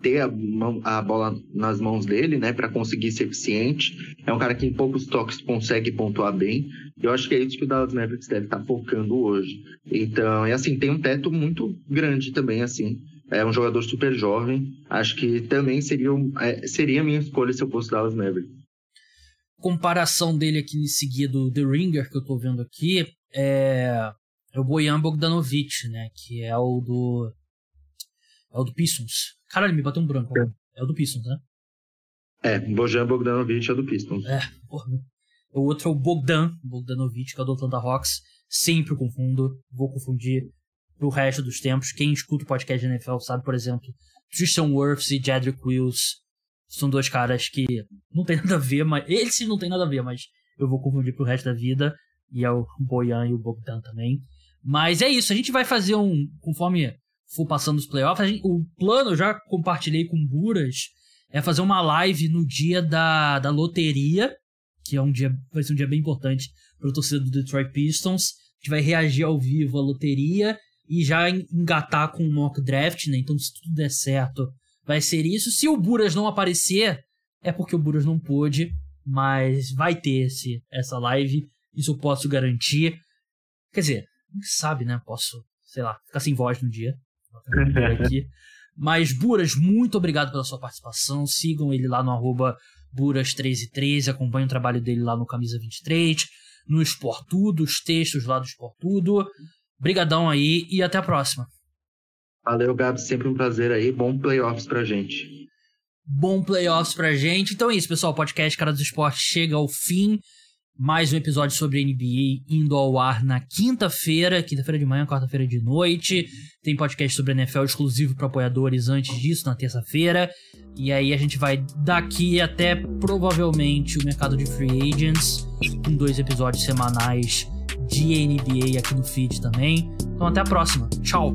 ter a, mão, a bola nas mãos dele, né, para conseguir ser eficiente. É um cara que em poucos toques consegue pontuar bem. Eu acho que é isso que o Dallas Mavericks deve estar tá focando hoje. Então, e assim, tem um teto muito grande também, assim. É um jogador super jovem. Acho que também seria, é, seria a minha escolha se eu fosse Dallas Mavericks. Comparação dele aqui em seguida do The Ringer, que eu tô vendo aqui, é, é o Bojan Bogdanovic, né? Que é o do. É o do Pistons. Caralho, me bateu um branco. É, é o do Pistons, né? É, Bojan Bogdanovic é do Pistons. É, porra. O outro é o Bogdan Bogdanovic, que é do Atlanta Hawks. Sempre confundo, vou confundir pro resto dos tempos. Quem escuta o podcast de NFL sabe, por exemplo, Tristan Wirfs e Jedrick Wills são dois caras que não tem nada a ver, mas eles não tem nada a ver, mas eu vou confundir pro resto da vida. E é o Boyan e o Bogdan também. Mas é isso, a gente vai fazer um. Conforme for passando os playoffs, gente, o plano eu já compartilhei com Buras é fazer uma live no dia da, da loteria, que é um dia, vai ser um dia bem importante para o torcedor do Detroit Pistons. A gente vai reagir ao vivo à loteria e já engatar com o mock draft, né? Então, se tudo der certo, vai ser isso. Se o Buras não aparecer, é porque o Buras não pôde, mas vai ter esse, essa live, isso eu posso garantir. Quer dizer, sabe, né? Posso, sei lá, ficar sem voz no dia. Aqui. Mas, Buras, muito obrigado pela sua participação. Sigam ele lá no arroba Buras1313, acompanhem o trabalho dele lá no Camisa 23, no Sport Tudo, os textos lá do Sport Tudo. Brigadão aí e até a próxima. Valeu, Gabs. Sempre um prazer aí. Bom playoffs pra gente. Bom playoffs pra gente. Então é isso, pessoal. O podcast Cara dos Esportes chega ao fim. Mais um episódio sobre NBA indo ao ar na quinta-feira, quinta-feira de manhã, quarta-feira de noite. Tem podcast sobre NFL exclusivo para apoiadores antes disso, na terça-feira. E aí a gente vai daqui até provavelmente o mercado de free agents, com dois episódios semanais de NBA aqui no feed também. Então até a próxima. Tchau!